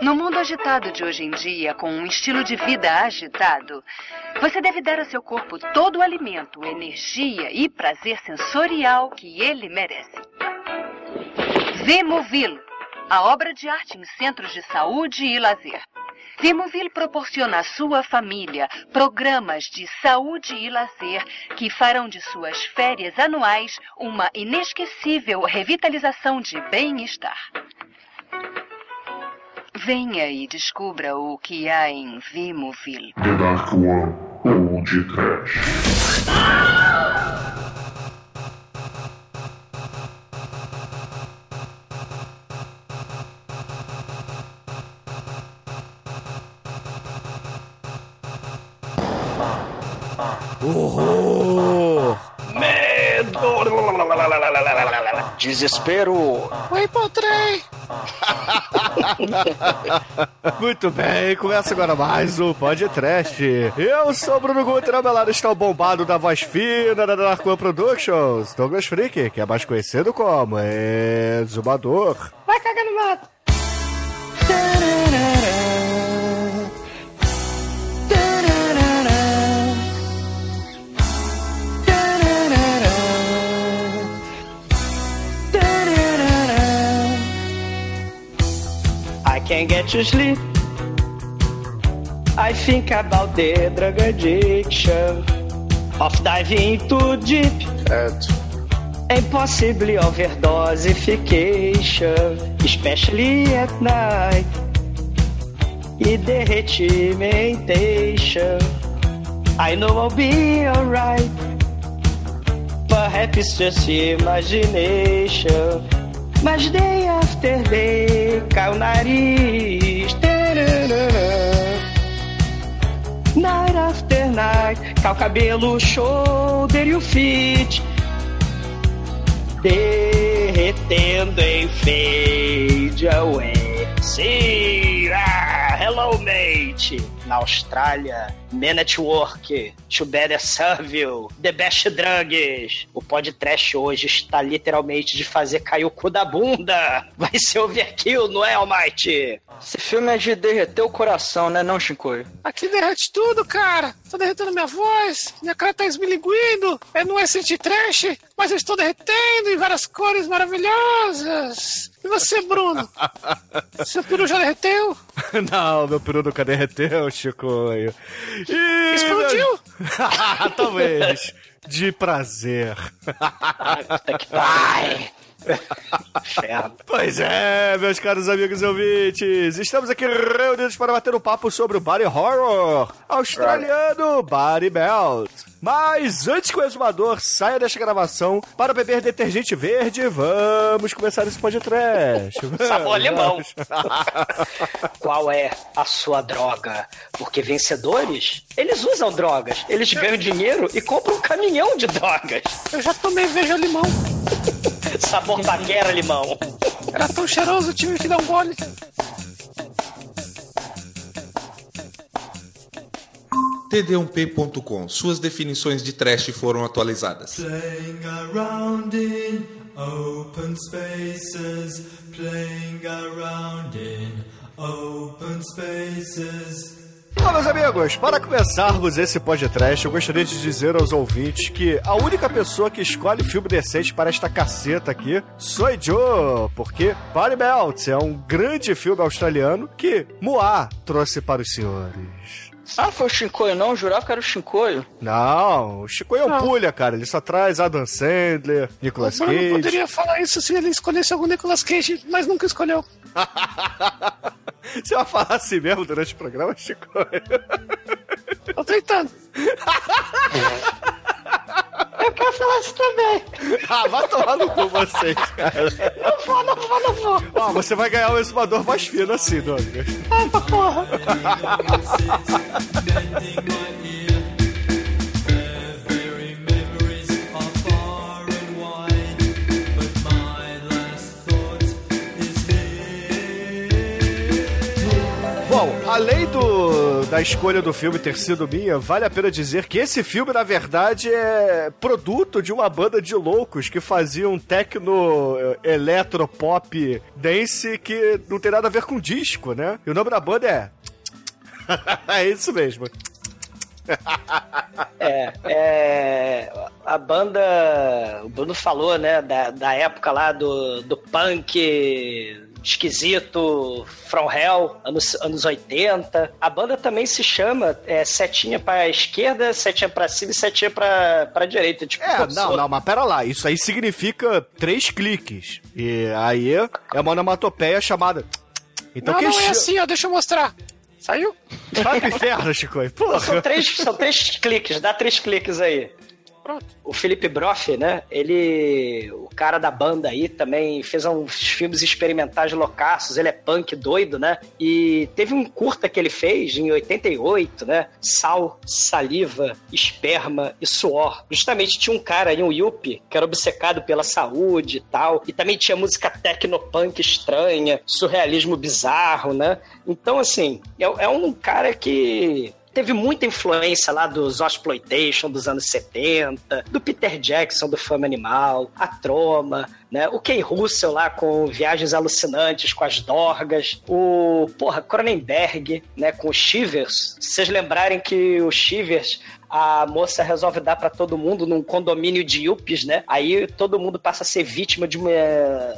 No mundo agitado de hoje em dia, com um estilo de vida agitado, você deve dar a seu corpo todo o alimento, energia e prazer sensorial que ele merece. Vimovil, a obra de arte em centros de saúde e lazer. Vimovil proporciona à sua família programas de saúde e lazer que farão de suas férias anuais uma inesquecível revitalização de bem-estar. Venha e descubra o que há em Vimovil. The Dark One ou de Trash. Horror! Medo! Desespero! Oi, Poltrem! Muito bem, começa agora mais um podcast. Eu sou o Bruno Guter, meu lado está o bombado da voz fina da One Productions, Douglas Freak, que é mais conhecido como Exumador. Vai cagar no mato! Can't get to sleep. I think about the drug addiction of diving too deep and possibly overdosification, especially at night. E derretimentation. I know I'll be alright. Perhaps it's just imagination. Mas day after day cai o nariz. Night after night, cai o cabelo, shoulder e o feet. Derretendo em fade away. Sim, hello mate. Na Austrália, Man at Work, To Better Serve You, The Best Drugs. O podcast hoje está literalmente de fazer cair o cu da bunda. Vai ser overkill, não é, Almighty? Esse filme é de derreter o coração, né, não, Shinkoi? Aqui derrete tudo, cara! Tô derretendo minha voz, minha cara tá esmilinguindo, é não é sentir trash, mas eu estou derretendo em várias cores maravilhosas! E você, Bruno? Seu peru já derreteu? Não, meu peru nunca derreteu, Chicoio. E... Explodiu? Talvez. De prazer. Puta que pariu. Pois é, meus caros amigos e ouvintes, estamos aqui reunidos para bater um papo sobre o body horror australiano Body Belt. Mas antes que o exumador saia desta gravação para beber detergente verde, vamos começar esse podcast. Sabor Vamos. limão. Qual é a sua droga? Porque vencedores, eles usam drogas. Eles ganham dinheiro e compram um caminhão de drogas. Eu já tomei veja limão. Sabor paquera limão. Era tão cheiroso, tive que dar um gole. td1p.com. Suas definições de trash foram atualizadas. Playing around in open spaces, playing around in open spaces. Bom, meus amigos, para começarmos esse podcast, eu gostaria de dizer aos ouvintes que a única pessoa que escolhe filme decente para esta caceta aqui sou Joe, porque Body Belt é um grande filme australiano que Moá trouxe para os senhores. Ah, foi o Shinkoio não? Eu jurava que era o Shinkoio. Não, o Chico é um pulha, cara. Ele só traz Adam Sandler, O Nicolas Cage. poderia falar isso se ele escolhesse algum Nicolas Cage, mas nunca escolheu. Você vai falar assim mesmo durante o programa, Chico? Tô tentando. Eu quero falar isso também. ah, vai tomar no cu vocês, cara. Não vou, não vou, não vou. Ó, você vai ganhar um exumador mais fino assim, Douglas. Eita porra. Bom, além do, da escolha do filme ter sido minha, vale a pena dizer que esse filme, na verdade, é produto de uma banda de loucos que faziam techno, eh, eletropop, dance que não tem nada a ver com disco, né? E o nome da banda é. é isso mesmo. É, é, a banda, o Bruno falou, né, da, da época lá do, do punk esquisito, From Hell, anos, anos 80. A banda também se chama é, Setinha pra esquerda, Setinha pra cima e Setinha pra, pra direita. Tipo, É, não, se- não, mas pera lá. Isso aí significa três cliques. E aí é uma onomatopeia chamada. Então não, não é assim, ó, deixa eu mostrar. Saiu? Vai pro inferno, Chico. São Porra. três, são três cliques, dá três cliques aí. Pronto. O Felipe Broff, né? Ele, o cara da banda aí, também fez uns filmes experimentais loucaços. Ele é punk doido, né? E teve um curta que ele fez em 88, né? Sal, saliva, esperma e suor. Justamente tinha um cara aí, um Yuppie, que era obcecado pela saúde e tal. E também tinha música tecnopunk estranha, surrealismo bizarro, né? Então, assim, é, é um cara que teve muita influência lá dos Exploitation dos anos 70, do Peter Jackson do Fama Animal, a Troma, né? O Ken Russell lá com Viagens Alucinantes, com as Dorgas, o, porra, Cronenberg, né, com o Shivers. Se vocês lembrarem que o Shivers a moça resolve dar pra todo mundo num condomínio de yuppies, né? Aí todo mundo passa a ser vítima de uma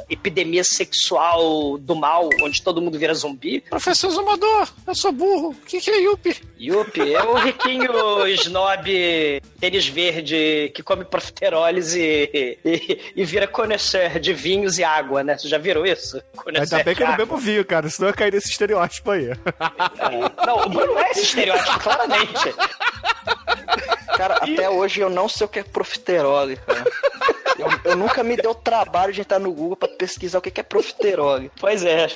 epidemia sexual do mal, onde todo mundo vira zumbi. Professor Zumador, eu sou burro. O que, que é Yuppie? Yuppie é o riquinho snob, tênis verde, que come profiteroles e, e, e vira conhecer de vinhos e água, né? Você já viram isso? Ainda bem que eu não de bebo vinho, cara, senão eu cair nesse estereótipo aí. água. Não, o Bruno é esse estereótipo, claramente. Cara, até hoje eu não sei o que é profiterole, cara. Eu, eu nunca me dei o trabalho de entrar no Google pra pesquisar o que que é profiterole. Pois é,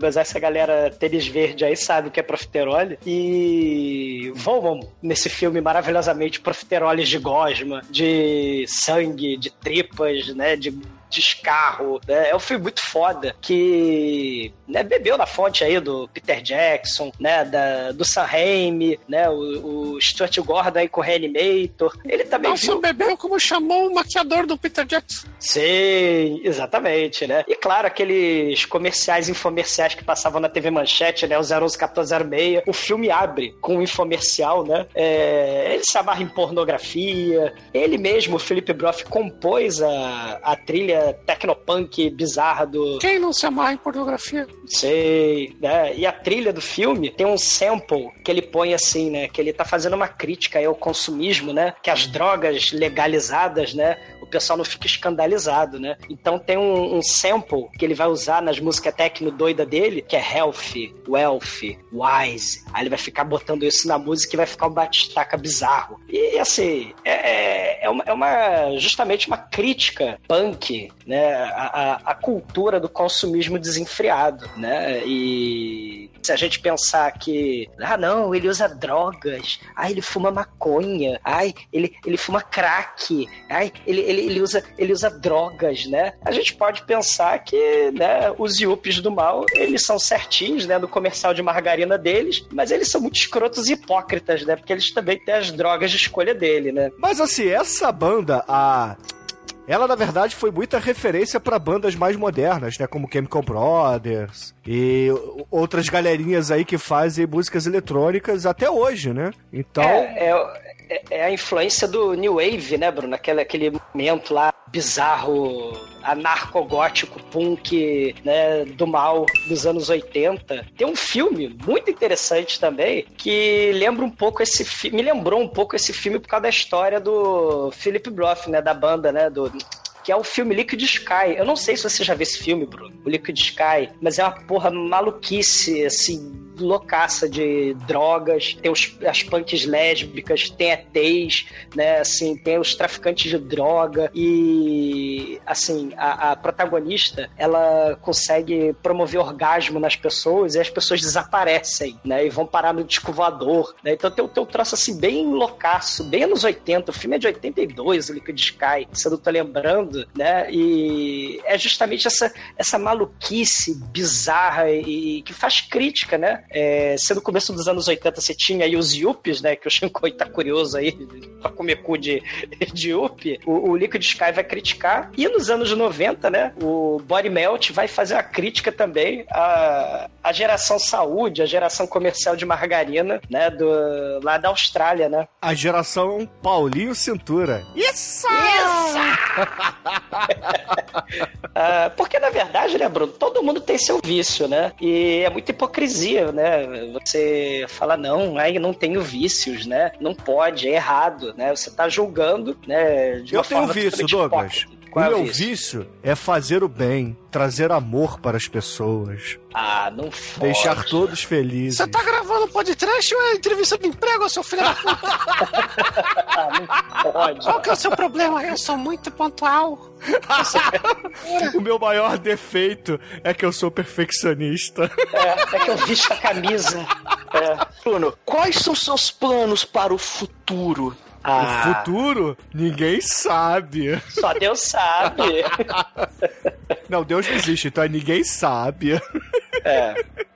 mas essa galera tênis verde aí sabe o que é profiterole e vão nesse filme maravilhosamente profiteroles de gosma, de sangue, de tripas, né, de descarro, né? É um filme muito foda que né, bebeu na fonte aí do Peter Jackson, né, da, do Sam Raimi, né, o, o Stuart Gordon aí com o Reanimator. Ele também Nossa, viu... bebeu como chamou o maquiador do Peter Jackson. Sim, exatamente, né? E claro, aqueles comerciais infomerciais que passavam na TV Manchete, né? O 011 1406. O filme abre com um infomercial, né? É, ele se amarra em pornografia. Ele mesmo, o Felipe Broff, compôs a, a trilha tecnopunk bizarra do. Quem não se amarra em pornografia? Sei, né? E a trilha do filme tem um sample que ele põe assim, né? Que ele tá fazendo uma crítica aí ao consumismo, né? Que as drogas legalizadas, né? O pessoal não fica escandalizado, né? Então tem um, um sample que ele vai usar nas músicas techno doida dele, que é healthy, wealthy, wise. Aí ele vai ficar botando isso na música e vai ficar um batistaca bizarro. E assim, é, é, é uma, é uma- justamente uma crítica punk, né? A, a, cultura do consumismo desenfreado, né? E se a gente pensar que, ah, não, ele usa drogas, ah, ele fuma maconha, ai, ele, ele fuma crack, ai, ele, ele, ele, usa, ele usa drogas, né? A gente pode pensar que, né, os yuppies do mal, eles são certinhos, né, no comercial de margarina deles, mas eles são muito escrotos e hipócritas, né? Porque eles também têm as drogas de escolha dele, né? Mas assim, essa banda, a. Ela, na verdade, foi muita referência pra bandas mais modernas, né? Como Chemical Brothers e outras galerinhas aí que fazem músicas eletrônicas até hoje, né? Então. É, é, é a influência do New Wave, né, Bruno? Aquele, aquele momento lá bizarro, anarcogótico, punk, né, do mal dos anos 80. Tem um filme muito interessante também que lembra um pouco esse filme, me lembrou um pouco esse filme por causa da história do Philip Roth, né, da banda, né, do que é o filme Liquid Sky. Eu não sei se você já viu esse filme, Bruno, o Liquid Sky, mas é uma porra maluquice, assim, loucaça de drogas, tem os, as punks lésbicas, tem ETs, né, assim, tem os traficantes de droga. E, assim, a, a protagonista, ela consegue promover orgasmo nas pessoas e as pessoas desaparecem, né, e vão parar no disco voador, né, então tem, tem um troço, assim, bem loucaço, bem anos 80, o filme é de 82, o Liquid Sky, se eu não tô lembrando, falando, né? E é justamente essa, essa maluquice bizarra e que faz crítica, né? É, se no começo dos anos 80 você tinha aí os Yuppies, né? Que o Shinkoi tá curioso aí pra comer cu de, de Yuppie, o, o Liquid Sky vai criticar. E nos anos 90, né? O Body Melt vai fazer uma crítica também à, à geração saúde, à geração comercial de margarina, né? Do, lá da Austrália, né? A geração Paulinho Cintura. Isso! Ah, porque, na verdade, né, Bruno, todo mundo tem seu vício, né? E é muita hipocrisia, né? Você fala, não, aí não tenho vícios, né? Não pode, é errado, né? Você tá julgando, né? Eu tenho vício, Douglas. hipócrita. O Qual é meu o vício? vício é fazer o bem, trazer amor para as pessoas, Ah, não fode. deixar todos felizes. Você tá gravando podcast ou é entrevista de emprego, seu filho da puta? Ah, não pode. Qual que é o seu problema? Eu sou muito pontual. O meu maior defeito é que eu sou perfeccionista. É, é que eu visto a camisa. É. Bruno, quais são seus planos para o futuro? Ah, O futuro, ninguém sabe. só Deus sabe. Não, Deus não existe, então é ninguém sabe. É.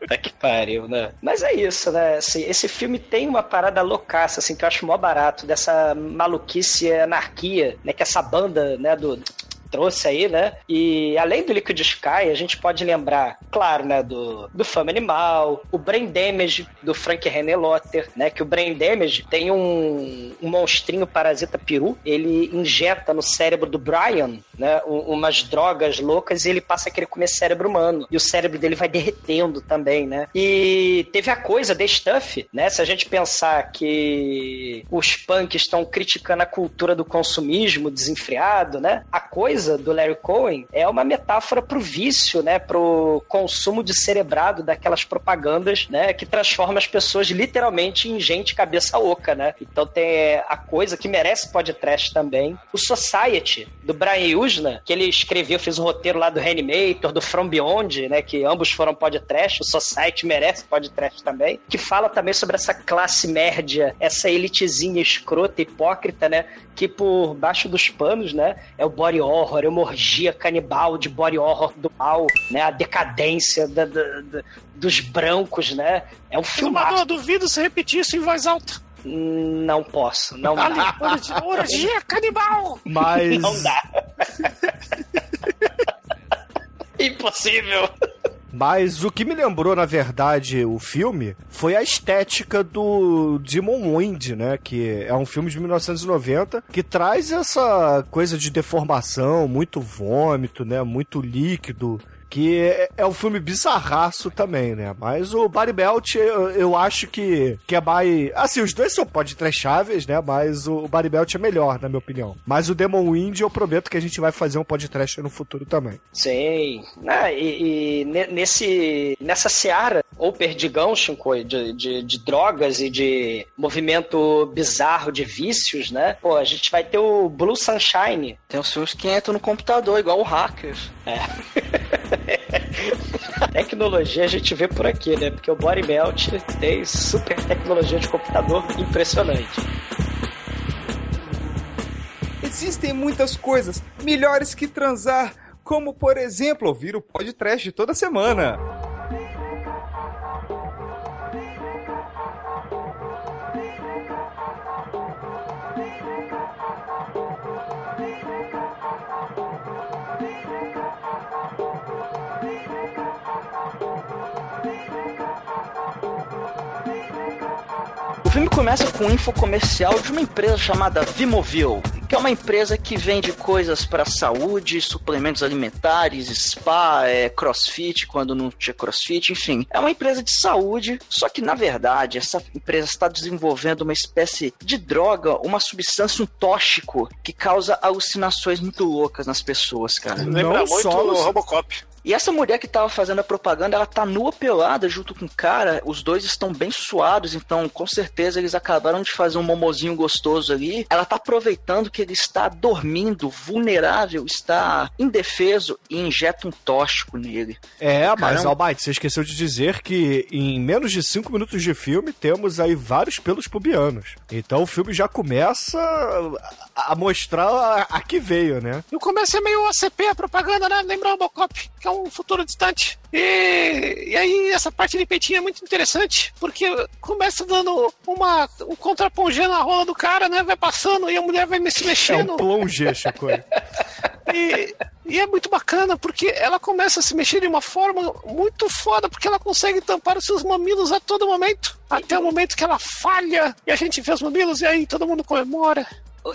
Tá que pariu, né? Mas é isso, né? Assim, esse filme tem uma parada loucaça, assim, que eu acho mó barato, dessa maluquice anarquia, né? Que essa banda, né, do trouxe aí, né? E além do Liquid Sky, a gente pode lembrar, claro, né, do, do Fama Animal, o Brain Damage do Frank René Lotter, né? Que o Brain Damage tem um, um monstrinho parasita peru, ele injeta no cérebro do Brian, né, um- umas drogas loucas e ele passa a querer comer cérebro humano. E o cérebro dele vai derretendo também, né? E teve a coisa The Stuff, né? Se a gente pensar que os punks estão criticando a cultura do consumismo desenfreado, né? A coisa do Larry Cohen é uma metáfora pro vício, né? Pro consumo de cerebrado daquelas propagandas, né? Que transforma as pessoas literalmente em gente cabeça oca, né? Então tem a coisa que merece podcast também. O Society, do Brian Usna, que ele escreveu, fez o roteiro lá do Reanimator, do From Beyond, né? Que ambos foram podcast. O Society merece podcast também. Que fala também sobre essa classe média, essa elitezinha escrota, hipócrita, né? Que por baixo dos panos, né? É o body horror, é uma orgia canibal de body horror do mal, né? A decadência da- da- da- dos brancos, né? É um Filmador, filmaço. duvido se repetir isso em voz alta. Não posso, não Ali, dá. orgia canibal. Mas. Não dá. Impossível. Mas o que me lembrou, na verdade, o filme foi a estética do Demon Wind, né? Que é um filme de 1990 que traz essa coisa de deformação, muito vômito, né? Muito líquido. Que é, é um filme bizarraço também, né? Mas o Body Belt, eu, eu acho que, que é mais. Assim, os dois são podcastáveis, né? Mas o, o Body Belt é melhor, na minha opinião. Mas o Demon Wind, eu prometo que a gente vai fazer um podcast no futuro também. Sim. Ah, e, e ne- nesse, nessa seara, ou perdigão, Shinkoi, de, de, de drogas e de movimento bizarro de vícios, né? Pô, a gente vai ter o Blue Sunshine. Tem uns filmes que entram no computador, igual o Hackers. Tecnologia a gente vê por aqui, né? Porque o Body Melt tem super tecnologia de computador impressionante. Existem muitas coisas melhores que transar, como por exemplo ouvir o podcast toda semana. O filme começa com um infocomercial de uma empresa chamada Vimovil, que é uma empresa que vende coisas para saúde, suplementos alimentares, spa, é, crossfit, quando não tinha crossfit, enfim. É uma empresa de saúde, só que na verdade essa empresa está desenvolvendo uma espécie de droga, uma substância, um tóxico, que causa alucinações muito loucas nas pessoas, cara. Lembra muito só Robocop. E essa mulher que tava fazendo a propaganda, ela tá nua pelada junto com o cara. Os dois estão bem suados, então com certeza eles acabaram de fazer um momozinho gostoso ali. Ela tá aproveitando que ele está dormindo, vulnerável, está indefeso e injeta um tóxico nele. É, mas Caramba. Almighty, você esqueceu de dizer que em menos de 5 minutos de filme temos aí vários pelos pubianos. Então o filme já começa a a mostrar a, a que veio, né? E o começo é meio ACP, a propaganda, né? Lembra o Robocop, que é um futuro distante. E, e aí, essa parte de peitinho é muito interessante, porque começa dando uma, um contrapongê na rola do cara, né? Vai passando e a mulher vai se É mexendo. um plongé, Chico. E, e é muito bacana porque ela começa a se mexer de uma forma muito foda, porque ela consegue tampar os seus mamilos a todo momento. Até o momento que ela falha e a gente vê os mamilos e aí todo mundo comemora.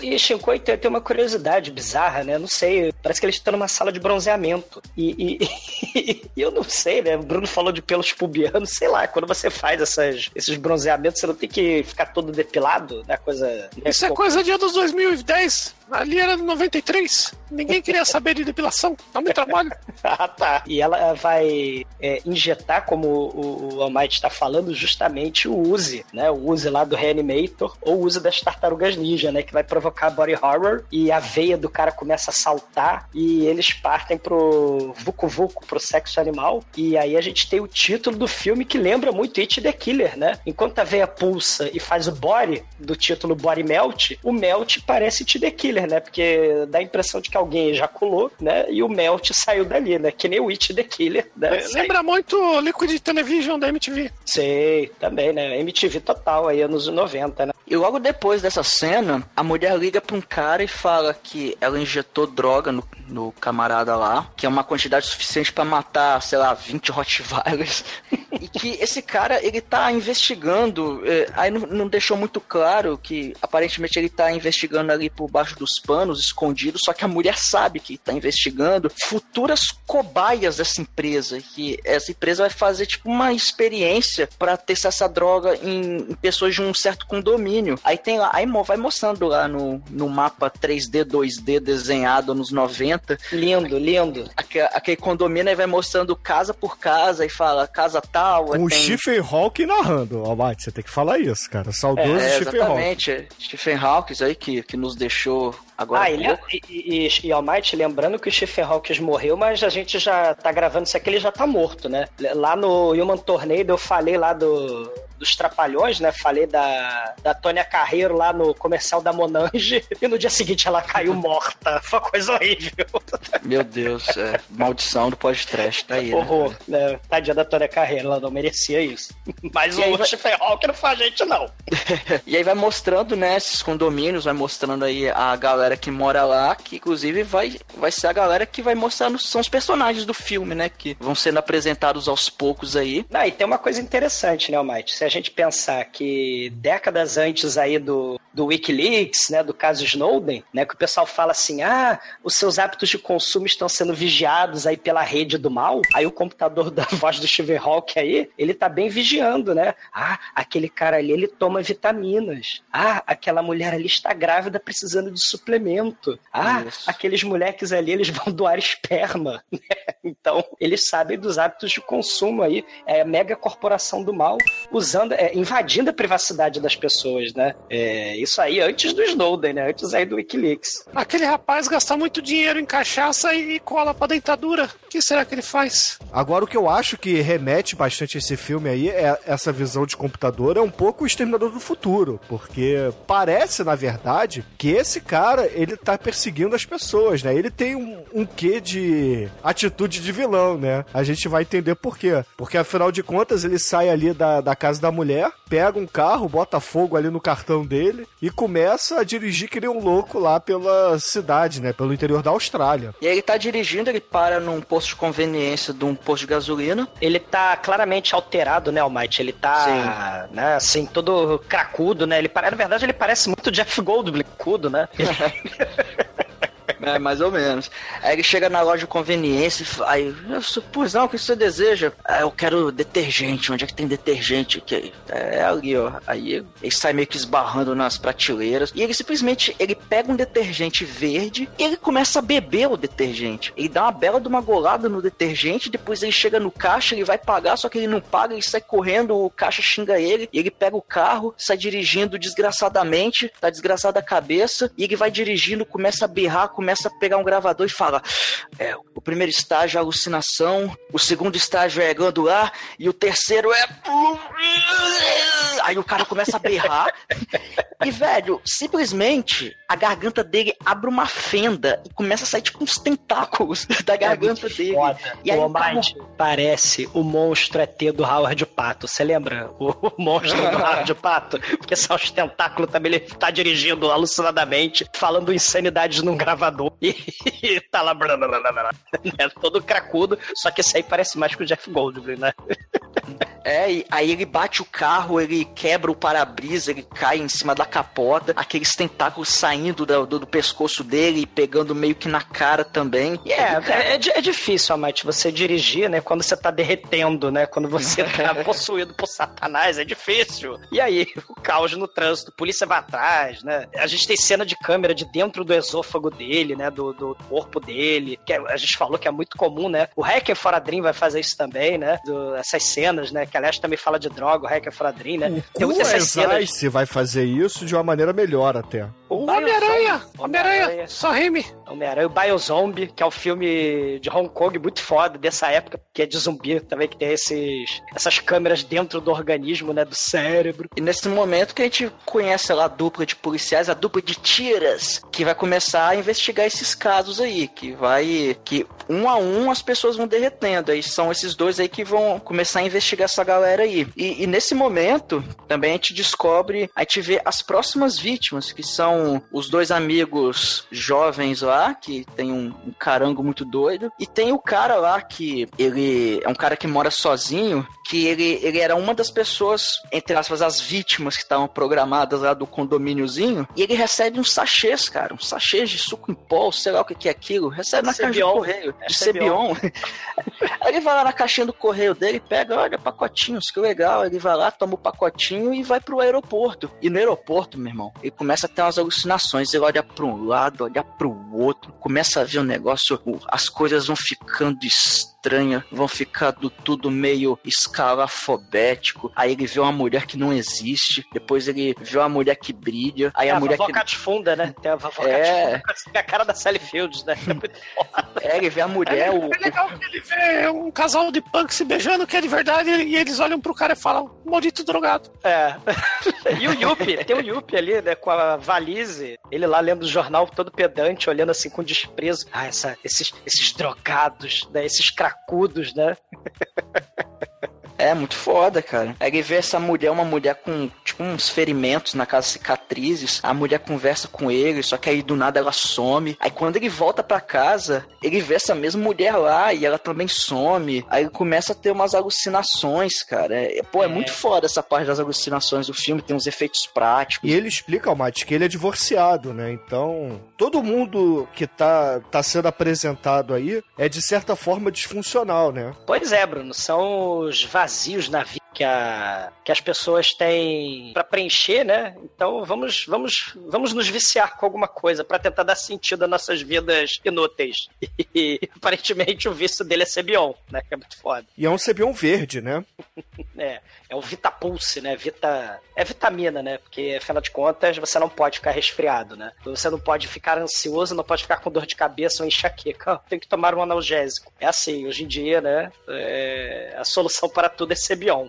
E Shinkoi tem, tem uma curiosidade bizarra, né? Não sei, parece que eles estão numa sala de bronzeamento. E, e- e eu não sei, né? O Bruno falou de pelos pubianos, sei lá, quando você faz essas, esses bronzeamentos, você não tem que ficar todo depilado, né? Coisa. né? Isso é coisa de anos 2010. Ali era 93. Ninguém queria saber de depilação. Dá muito trabalho. Ah, tá. E ela vai é, injetar, como o, o Almighty está falando, justamente o Uzi, né? O Uzi lá do Reanimator, ou o Uzi das Tartarugas Ninja, né? Que vai provocar body horror e a veia do cara começa a saltar e eles partem pro Vucu Vucu, pro sexo animal. E aí a gente tem o título do filme que lembra muito It the Killer, né? Enquanto a veia pulsa e faz o body do título Body Melt, o Melt parece It the Killer, né? Porque dá a impressão de que alguém ejaculou, né? E o Melt saiu dali, né? Que nem o It the Killer, né? É, Lembra muito Liquid Television da MTV. Sei, também, né? MTV total aí, anos 90, né? E logo depois dessa cena, a mulher liga pra um cara e fala que ela injetou droga no, no camarada lá, que é uma quantidade suficiente pra matar, sei lá, 20 Rottweilers. e que esse cara, ele tá investigando, eh, aí não, não deixou muito claro que aparentemente ele tá investigando ali por baixo dos panos, escondido, só que a mulher sabe que tá investigando futuras cobaias dessa empresa, que essa empresa vai fazer tipo uma experiência pra testar essa droga em, em pessoas de um certo condomínio. Aí tem lá, aí vai mostrando lá no, no mapa 3D, 2D desenhado nos 90, Lindo, lindo. aque- aquele condomínio aí vai mostrando casa por casa e fala casa tal, Com o tem- Stephen Hawking narrando, Almighty, você tem que falar isso, cara. Saudoso é, Stephen Hawking. exatamente, Stephen Hawking aí que, que nos deixou agora ah, e, pouco. e, e, e Almighty, lembrando que o Stephen Hawking morreu, mas a gente já tá gravando isso aqui, ele já tá morto, né? Lá no Human Tornado eu falei lá do, dos Trapalhões, né? Falei da, da Tônia Carreiro lá no comercial da Monange, e no dia seguinte ela caiu morta. Foi uma coisa horrível. Meu Deus, é, maldição do podcast, tá aí. né? Horror, né? Tadinha da Tônia Carreiro, ela não merecia isso. Mas E o vai- Stephen Hawking não faz gente, não. E aí vai mostrando, né, esses condomínios, vai mostrando aí a galera que mora lá, que inclusive vai, vai ser a galera que vai mostrar, são os personagens do filme, né, que vão sendo apresentados aos poucos aí. Não, e tem uma coisa interessante, né, Almighty? Se a gente pensar que décadas antes aí do, do Wikileaks, né, do caso Snowden, né, que o pessoal fala assim, ah, os seus hábitos de consumo estão sendo vigiados aí pela rede do mal, aí o computador da voz do Steve Hawking aí, ele tá bem vigiando, né? Ah, aquele cara ali, ele toma vitaminas. Ah, aquela mulher ali está grávida precisando de suplemento. Ah, Isso. aqueles moleques ali, eles vão doar esperma, né? Então, eles sabem dos hábitos de consumo aí. É a mega corporação do mal usando, é, invadindo a privacidade das pessoas, né? É, isso aí antes do Snowden, né? Antes aí do Wikileaks. Aquele rapaz gasta muito dinheiro em cachaça e cola pra dentadura. O que será que ele faz? Agora, o que eu acho que remete bastante a esse filme aí é essa visão de computador, é um pouco o Exterminador do Futuro, porque parece, na verdade, que esse cara, ele tá perseguindo as pessoas, né? Ele tem um, um quê de atitude de vilão, né? A gente vai entender por quê. Porque, afinal de contas, ele sai ali da, da casa da mulher, pega um carro, bota fogo ali no cartão dele e começa a dirigir que nem um louco lá pela cidade, né? Pelo interior da Austrália. E aí ele tá dirigindo, ele para num posto de conveniência de um posto de gasolina. Ele tá claramente alterado, né, Almighty? Ele tá, né, assim, todo cracudo, né? Ele, na verdade, ele parece muito Jeff Goldblum, né? É, mais ou menos. Aí ele chega na loja de conveniência e aí, eu supus, não, o que você deseja? Ah, eu quero detergente, onde é que tem detergente? Que é ali, ó. Aí ele sai meio que esbarrando nas prateleiras e ele simplesmente, ele pega um detergente verde e ele começa a beber o detergente. Ele dá uma bela de uma golada no detergente, depois ele chega no caixa, ele vai pagar, só que ele não paga, ele sai correndo, o caixa xinga ele, e ele pega o carro, sai dirigindo desgraçadamente, tá desgraçado a cabeça, e ele vai dirigindo, começa a berrar, começa a pegar um gravador e fala: É, o primeiro estágio é alucinação, o segundo estágio é glandular, e o terceiro é. Aí o cara começa a berrar. E, velho, simplesmente a garganta dele abre uma fenda e começa a sair tipo uns tentáculos da garganta dele. Foda. E aí o Almighty parece o monstro ET do Howard Pato. Você lembra? O, o monstro do Howard Pato? Porque são os tentáculos também. Ele tá dirigindo alucinadamente, falando insanidades num gravador. E, e tá lá. blá, blá, blá, blá, né? Todo cracudo. Só que esse aí parece mais que o Jeff Goldblum, né? É, e aí ele bate o carro, ele quebra o para-brisa, ele cai em cima da capota, aqueles tentáculos saindo do, do, do pescoço dele e pegando meio que na cara também. E É, é, é é difícil, Almighty, você dirigir, né? Quando você tá derretendo, né? Quando você tá possuído por Satanás, é difícil. E aí, o caos no trânsito, polícia vai atrás, né? A gente tem cena de câmera de dentro do esôfago dele, né? Do, do corpo dele, que é- a gente falou que é muito comum, né? O Hacker Fora Dream vai fazer isso também, né? Do- essas cenas, né? Que aliás também fala de droga, o Hacker Fora Dream, né? Tem O muitas essas cenas. Ice vai fazer isso de uma maneira melhor até. O Homem-Aranha! Homem-Aranha! Homem-Aranha. Só rime! Homem-Aranha, o Biozombie, que é um filme de Hong Kong muito foda dessa época, que é de zumbi também, que tem esses, essas câmeras dentro do organismo, né, do cérebro. E nesse momento que a gente conhece lá a dupla de policiais, a dupla de tiras, que vai começar a investigar esses casos aí, que vai. que um a um as pessoas vão derretendo. Aí são esses dois aí que vão começar a investigar essa galera aí. E, e nesse momento, também a gente descobre, a gente vê as próximas vítimas, que são os dois amigos jovens lá, que tem um, um carango muito doido, e tem o cara lá que ele é um cara que mora sozinho, que ele, ele era uma das pessoas, entre aspas, as vítimas que estavam programadas lá do condomíniozinho, e ele recebe uns sachês, cara, uns sachês de suco em pó, sei lá o que que é aquilo, recebe na caixa de Cebion. correio, de Cebion. Cebion. Aí ele vai lá na caixinha do correio dele, pega, olha, pacotinhos, que legal. Ele vai lá, toma o pacotinho e vai pro aeroporto. E no aeroporto, meu irmão, ele começa a ter umas alucinações. Ele olha pra um lado, olha pro outro, começa a ver o negócio, as coisas vão ficando estranhas, vão ficando tudo meio escalafobético. Aí ele vê uma mulher que não existe, depois ele vê uma mulher que brilha, aí É, a a mulher vovó que. Catifunda, né? Tem a vovó É. Catifunda com a cara da Sally Fields, né? É. É, ele vê a mulher, o, É legal que ele vê um casal de punk se beijando, que é de verdade, e eles olham pro cara e falam, maldito drogado. É. E o Yuppie, tem o Yuppie ali, né, com a valise, ele lá lendo o jornal todo pedante, olhando assim com desprezo. Ah, essa, esses, esses drogados, né, esses cracudos, né? É, muito foda, cara. Aí ele vê essa mulher, uma mulher com, tipo, uns ferimentos na casa, cicatrizes. A mulher conversa com ele, só que aí do nada ela some. Aí quando ele volta pra casa, ele vê essa mesma mulher lá e ela também some. Aí ele começa a ter umas alucinações, cara. É, pô, é, É. muito foda essa parte das alucinações do filme, tem uns efeitos práticos. E ele explica ao Mate que ele é divorciado, né? Então, todo mundo que tá, tá sendo apresentado aí é de certa forma disfuncional, né? Pois é, Bruno, são os vazios na vida que, a, que as pessoas têm pra preencher, né? Então vamos, vamos, vamos nos viciar com alguma coisa pra tentar dar sentido às nossas vidas inúteis. E aparentemente o vício dele é Cebion, né? Que é muito foda. E é um Cebion verde, né? É, é o Vitapulse, né? Vita. É vitamina, né? Porque, afinal de contas, você não pode ficar resfriado, né? Você não pode ficar ansioso, não pode ficar com dor de cabeça ou enxaqueca. Tem que tomar um analgésico. É assim, hoje em dia, né? é, A solução para tudo é Cebion.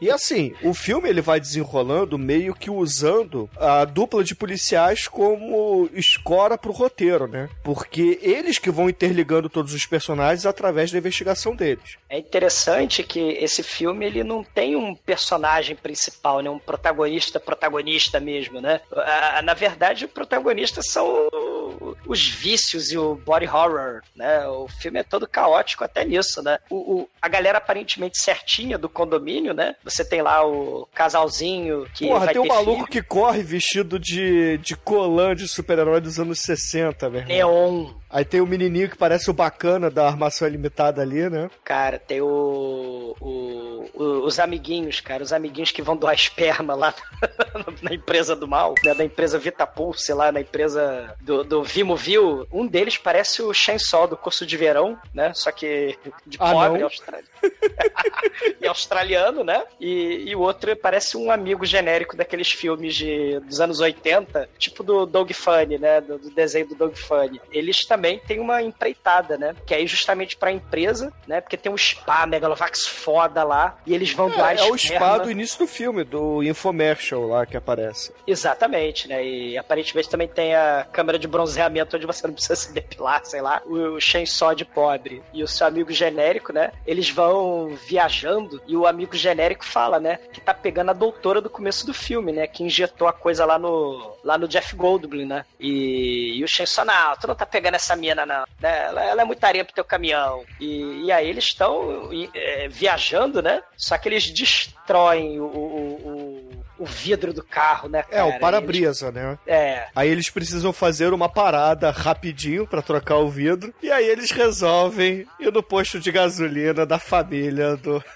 E assim, o filme ele vai desenrolando meio que usando a dupla de policiais como escora pro roteiro, né? Porque eles que vão interligando todos os personagens através da investigação deles. É interessante que esse filme ele não tem um personagem principal, né? Um protagonista, protagonista mesmo, né? Ah, Na verdade, protagonistas são os vícios e o body horror, né? O filme é todo caótico até nisso, né? O, o- a galera aparentemente certinha do condomínio, né? Você tem lá o casalzinho que Porra, vai tem um maluco filho. que corre vestido de, de colã de super-herói dos anos 60, meu irmão. Neon. Aí tem o menininho que parece o bacana da armação ilimitada ali, né? Cara, tem o, o- o- os amiguinhos, cara, os amiguinhos que vão doar esperma lá na empresa do mal, né, da empresa Vitapulse lá, na empresa do, do Vimovil. Um deles parece o Chainsaw do curso de verão, né? Só que de Ah, pobre, não? australiano. e australiano, né? E, e o outro parece um amigo genérico daqueles filmes de, dos anos 80, tipo do Dog Funny, né? Do, do desenho do Dog Funny. Eles também têm uma empreitada, né? Que aí justamente pra empresa, né? Porque tem um spa Megalovax foda lá e eles vão doar É, é o spa do início do filme, do infomercial lá que aparece. Exatamente, né? E aparentemente também tem a câmera de bronzeamento onde você não precisa se depilar, sei lá. O Chainsaw de pobre e o seu amigo genérico, né? Eles vão viajando e o amigo genérico fala, né? Que tá pegando a doutora do começo do filme, né? Que injetou a coisa lá no, lá no Jeff Goldblum, né? E, e o Chainsaw, não, tu não tá pegando essa mina, não. Né? Ela, ela é muita areia pro teu caminhão. E, e aí eles estão é, viajando, né? Só que eles destroem o, o, o, o vidro do carro, né, É, cara? o para-brisa, né? É, Aí eles precisam fazer uma parada rapidinho pra trocar o vidro. E aí eles resolvem ir no posto de gasolina da família do.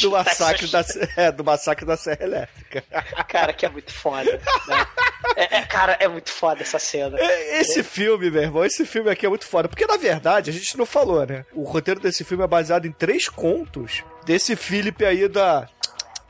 do massacre da, é, do massacre da Serra Elétrica. cara, que é muito foda. né? É, é, cara, é muito foda essa cena. É, Esse filme, meu irmão, esse filme aqui é muito foda. Porque, na verdade, a gente não falou, né? O roteiro desse filme é baseado em três contos desse Philip aí da.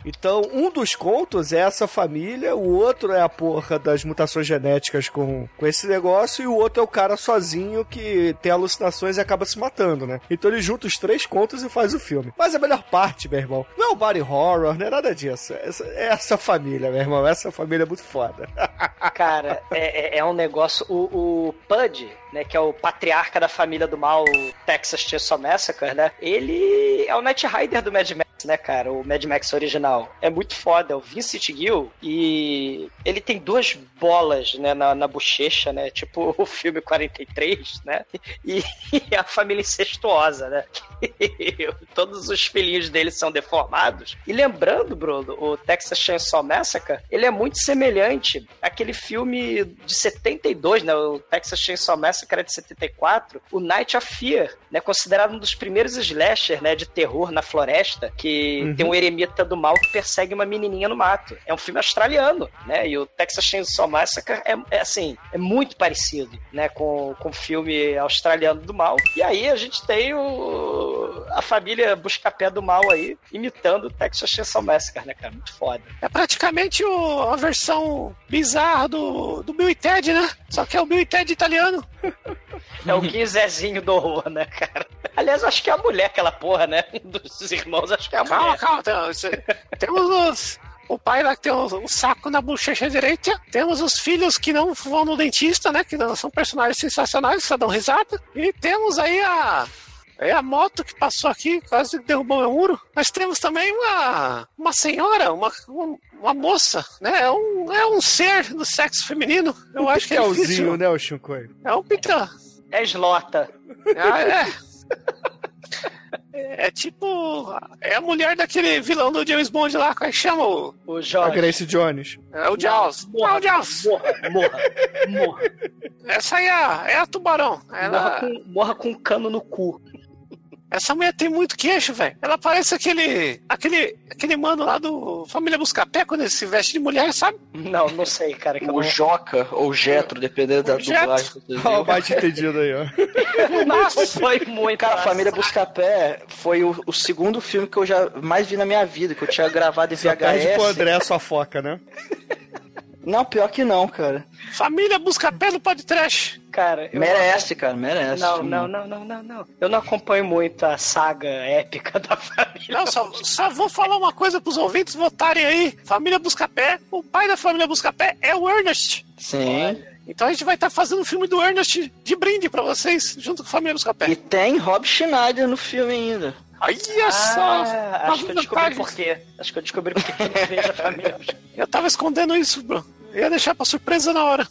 Então, um dos contos é essa família, o outro é a porra das mutações genéticas com, com esse negócio, e o outro é o cara sozinho que tem alucinações e acaba se matando, né? Então ele junta os três contos e faz o filme. Mas a melhor parte, meu irmão, não é o body horror, não é nada disso. Essa, é essa família, meu irmão, essa família é muito foda. Cara, é, é- é um negócio. O, o Pud, né, que é o patriarca da família do mal, Texas Chainsaw Massacre, né? Ele é o Night Rider do Mad Max, né, cara? O Mad Max original. É muito foda, é o Vincent Gill. E ele tem duas bolas, né, na, na bochecha, né? Tipo o filme 43, né? E, e a família incestuosa, né? Todos os filhinhos dele são deformados. E lembrando, Bruno, o Texas Chainsaw Massacre, ele é muito semelhante àquele filme de 72, né? O Texas Chainsaw Massacre é de 74, o Night of Fear, né? Considerado um dos primeiros slasher, né? De terror na floresta, que Uhum. tem um eremita do mal que persegue uma menininha no mato. É um filme australiano, né? E o Texas Chainsaw Massacre é, é assim, é muito parecido, né? Com, com o filme australiano do mal. E aí a gente tem o, a família Buscapé do mal aí, imitando o Texas Chainsaw Massacre, né, cara? Muito foda. É praticamente o- a versão bizarra do, do Bill e Ted, né? Só que é o Bill e Ted italiano. É o Guizezinho do horror, né, cara? Aliás, acho que é a mulher, aquela porra, né? Dos irmãos, acho que é a Calma, mulher. calma. Cê- Temos os. O pai lá que tem um, saco na bochecha direita. Temos os filhos que não vão no dentista, né? Que são personagens sensacionais, só dão risada. E temos aí a. É a moto que passou aqui, quase derrubou meu muro. Nós temos também uma, uma senhora, uma, um- uma moça, né? É um, é um ser do sexo feminino. Eu acho que é difícil. né, o Shinkoi? É um pitã. É Slota. Ah, é. É tipo. É a mulher daquele vilão do James Bond lá, como é que chama? O, O A Jorge. Grace Jones. é o Jaws. Morra, Ah, o Jaws. Morra, morra, morra. Essa aí é a, é a tubarão. Morra, Ela, com, morra com um cano no cu. Essa mulher tem muito queixo, velho. Ela parece aquele. aquele. aquele mano lá do Família Buscapé quando ele se veste de mulher, sabe? Não, não sei, cara. Que O não... Joca ou Jetro, dependendo da O Jetro. dublagem que você Ó, o bate entendido aí, ó. Nossa, foi muito. Cara, a massa. Família Buscapé foi o, o segundo filme que eu já mais vi na minha vida, que eu tinha gravado em Só perde pro VHS. André a sua foca, né? Não, pior que não, cara. Família Buscapé no podcast. Cara, eu Merece, cara, merece. Não, não, não, não, não, não. Eu não acompanho muito a saga épica da família. Não, só, só vou falar uma coisa pros ouvintes votarem aí. Família Buscapé. O pai da família Buscapé é o Ernest. Sim. Então a gente vai estar fazendo um filme do Ernest de brinde pra vocês, junto com a família Buscapé. E tem Rob Schneider no filme ainda. Aí é só! Ah, acho que eu descobri por quê. Acho que eu descobri por quê. Eu tava escondendo isso, bro. Eu ia deixar pra surpresa na hora.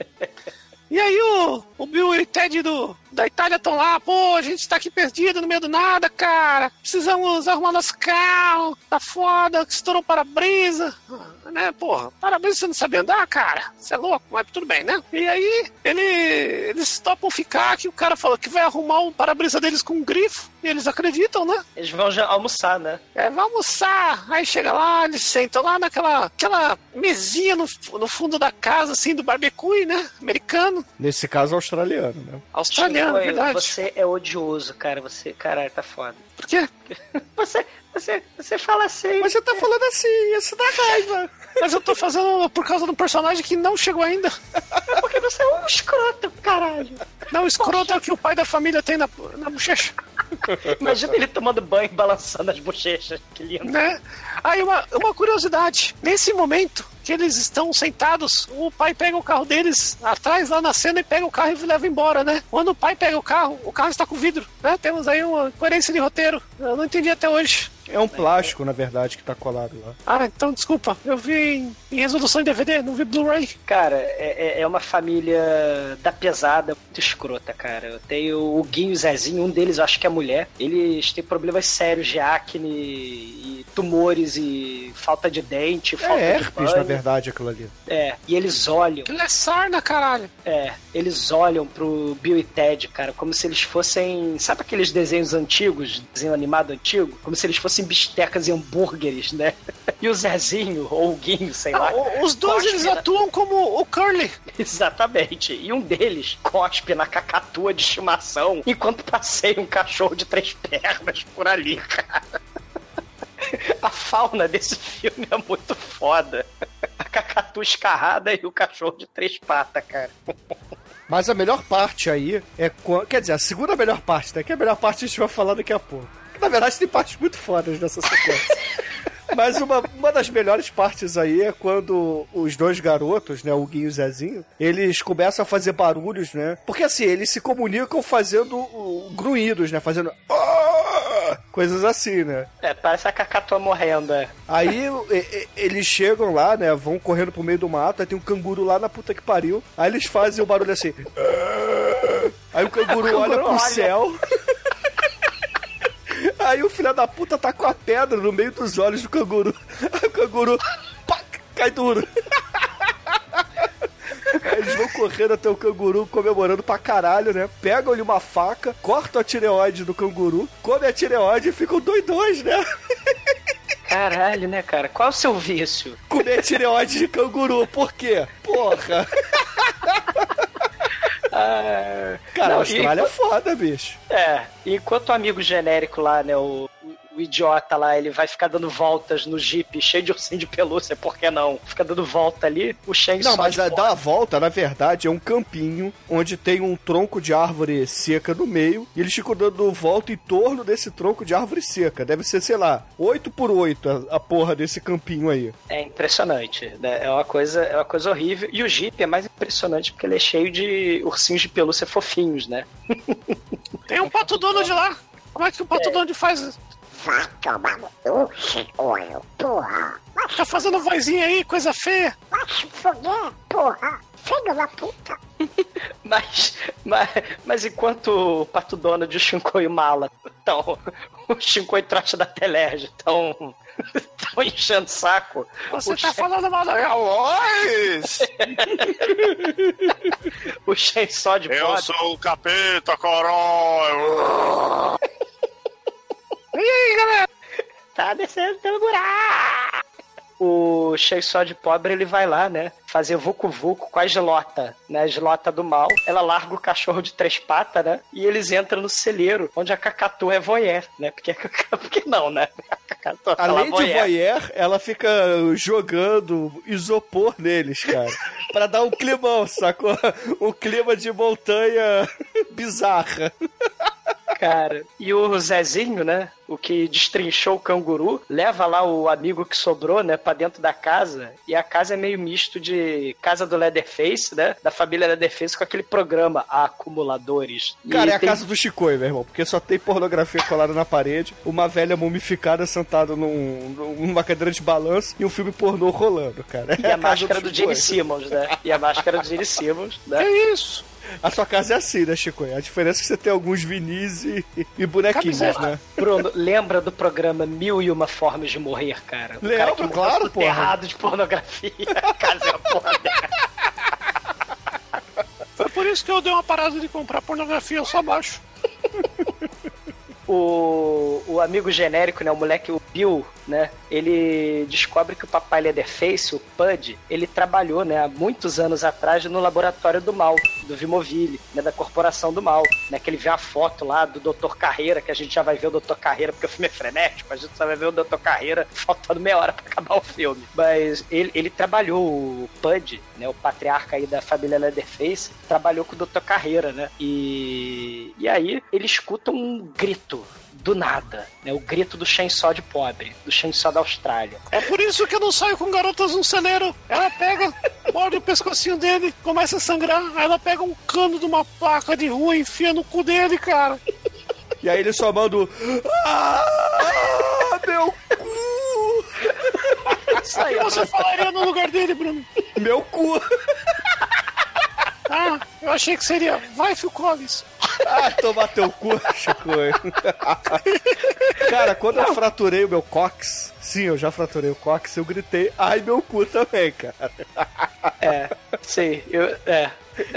e aí o, o Bill e Ted do, da Itália estão lá, pô, a gente tá aqui perdido no meio do nada, cara. Precisamos arrumar nosso carro, tá foda, estourou o para-brisa. Ah, Né, porra, para-brisa você não sabe andar, cara? Você é louco, mas tudo bem, né? E aí ele, eles topam ficar, que o cara falou que vai arrumar o para-brisa deles com um grifo. E eles acreditam, né? Eles vão já almoçar, né? É, vai almoçar. Aí chega lá, eles sentam lá naquela aquela mesinha no, no fundo da casa, assim, do barbecue, né? Americano, Nesse caso, australiano, né? australiano, Chico, verdade. Você é odioso, cara. Você, caralho, tá foda. Por quê? Você, você, você fala assim. Mas você tá falando assim, isso dá raiva. Mas eu tô fazendo por causa do personagem que não chegou ainda. É porque você é um escroto, caralho. Não, escroto é o que o pai da família tem na, na bochecha, Imagina ele tomando banho e balançando as bochechas. Que lindo. né? Aí uma, uma curiosidade. Nesse momento que eles estão sentados, o pai pega o carro deles atrás lá na cena e pega o carro e leva embora, né? Quando o pai pega o carro, o carro está com vidro, né? Temos aí uma coerência de roteiro. Eu não entendi até hoje. É um plástico, na verdade, que tá colado lá. Ah, então desculpa. Eu vi em, em resolução em DVD, não vi Blu-ray. Cara, é, é- é uma família da pesada muito escrota, cara. Eu tenho o Guinho e o Zezinho, um deles eu acho que é mulher. Eles têm problemas sérios de acne e tumores e falta de dente, falta É de herpes, banho. na verdade, aquilo ali. É, e eles olham, Ele é sarna, caralho. é, eles olham pro Bill e Ted, cara, como se eles fossem. Sabe aqueles desenhos antigos, desenho animado antigo? Como se eles fossem bistecas e hambúrgueres, né? E o Zezinho, ou o Guinho, sei lá. Os dois cospe eles na- atuam como o Curly. Exatamente. E um deles cospe na cacatua de estimação enquanto passeia um cachorro de três pernas por ali, cara. A fauna desse filme é muito foda. A cacatua escarrada e o cachorro de três patas, cara. Mas a melhor parte aí é. Quer dizer, a segunda melhor parte, né? Que é a melhor parte a gente vai falar daqui a pouco. Na verdade, tem partes muito fodas nessa sequência. Mas uma, uma das melhores partes aí é quando os dois garotos, né, o Guinho e o Zezinho, eles começam a fazer barulhos, né? Porque assim, eles se comunicam fazendo uh, grunhidos, né? Fazendo. "Ah", Coisas assim, né? É, parece a cacatua morrendo, é. Aí eles chegam lá, né? Vão correndo pro meio do mato, aí tem um canguru lá na puta que pariu. Aí eles fazem o barulho assim. Aí o canguru olha pro olha. céu. Aí o filho da puta tá com a pedra no meio dos olhos do canguru. Aí o canguru pac, cai duro. Aí eles vão correndo até o canguru, comemorando pra caralho, né? Pegam-lhe uma faca, cortam a tireoide do canguru, comem a tireoide e ficam doidões, né? Caralho, né, cara? Qual é o seu vício? comer tireoide de canguru. Por quê? Porra. Ah, Cara, não, a Austrália e- é foda, bicho. É, enquanto o amigo genérico lá, né, o, o idiota lá, ele vai ficar dando voltas no Jeep cheio de ursinho de pelúcia, por que não? Fica dando volta ali, o Shang Não, só mas a, dar a volta, na verdade, é um campinho onde tem um tronco de árvore seca no meio e eles ficam dando volta em torno desse tronco de árvore seca. Deve ser, sei lá, 8 por 8 a, a porra desse campinho aí. É impressionante, né? É uma coisa, é uma coisa horrível. E o Jeep é mais impressionante porque ele é cheio de ursinhos de pelúcia fofinhos, né? Tem um pato dono de lá. Como é que o pato dono faz? Vai tomar no cu, olha, porra. Tá fazendo vozinha aí, coisa feia. Vai se foder, porra. Filho da puta. Mas, mas, mas enquanto o Pato Donald, o e o Mala estão. O Shinkoi e Trote da Telerge estão. estão enchendo o saco. Você o tá Shen- falando mal da Galois? O Shen só de Eu bode. sou o capeta, corói. E aí, galera? Tá descendo pelo buraco. O só de pobre, ele vai lá, né? Fazer vucu vucu com a Gilota, né? A Gilota do mal. Ela larga o cachorro de três patas, né? E eles entram no celeiro, onde a cacatua é voyeur, né? Porque, porque não, né? A tá lá Além de voyeur, ela fica jogando isopor neles, cara. pra dar um climão, sacou? Um clima de montanha bizarra. Cara, e o Zezinho, né? O que destrinchou o canguru, leva lá o amigo que sobrou, né, pra dentro da casa. E a casa é meio misto de casa do Leatherface, né? Da família Leatherface com aquele programa Acumuladores. E Cara, é a tem- casa do Chicoi, meu irmão, porque só tem pornografia colada na parede, uma velha mumificada sentada num, numa cadeira de balanço e um filme pornô rolando, cara. E É a máscara do. Gene Simmons, né? E a máscara do Gene Simmons, né? É isso. A sua casa é assim, né, Chico? A diferença é que você tem alguns vinis e, e bonequinhos, Camiseta. né? Bruno, lembra do programa Mil e Uma Formas de Morrer, cara? O Lembro, cara claro, porra. errado de pornografia. Casa é uma porra. Foi por isso que eu dei uma parada de comprar pornografia, eu só baixo. o, o amigo genérico, né, o moleque, o Bill, né, ele descobre que o papai Leatherface, o Pud, ele trabalhou, né, há muitos anos atrás no laboratório do mal, do Vimoville, né, da corporação do mal, né, que ele vê a foto lá do Dr. Carreira, que a gente já vai ver o Dr. Carreira, porque o filme é frenético, a gente só vai ver o Dr. Carreira faltando meia hora pra acabar o filme. Mas ele, ele trabalhou, o Pud, né, o patriarca aí da família Leatherface, trabalhou com o Dr. Carreira, né, e, e aí ele escuta um grito do nada, né? O grito do Chainsaw de pobre, do Chainsaw da Austrália. É por isso que eu não saio com garotas no celeiro. Ela pega, morde o pescocinho dele, começa a sangrar, aí ela pega um cano de uma placa de rua e enfia no cu dele, cara. E aí ele só manda o... Ah, meu cu! Isso aí, O que você falaria no lugar dele, Bruno? Meu cu! Ah, eu achei que seria. Vai, Phil Collins. Ah, tomar teu cu, Chico. Cara, quando eu fraturei o meu cox, sim, eu já fraturei o cox, eu gritei, ai meu cu também, cara. É, sim, eu, é.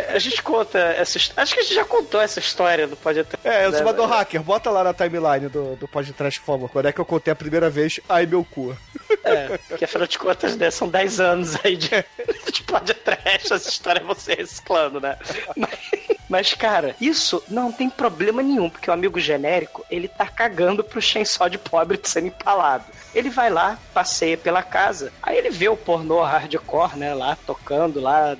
A gente conta essa história. Acho que a gente já contou essa história do Pode Ter. É, eu sou né? do hacker, bota lá na timeline do, do podcast, por favor. Quando é que eu contei a primeira vez, ai meu cu. É, que afinal de contas, né, são 10 anos aí de, de Pode Trash, essa história é você reciclando, né? Mas, mas, cara, isso não tem problema nenhum, porque o amigo genérico, ele tá cagando pro Chainsaw de pobre sendo empalado. Ele vai lá, passeia pela casa, aí ele vê o pornô hardcore, né, lá, tocando lá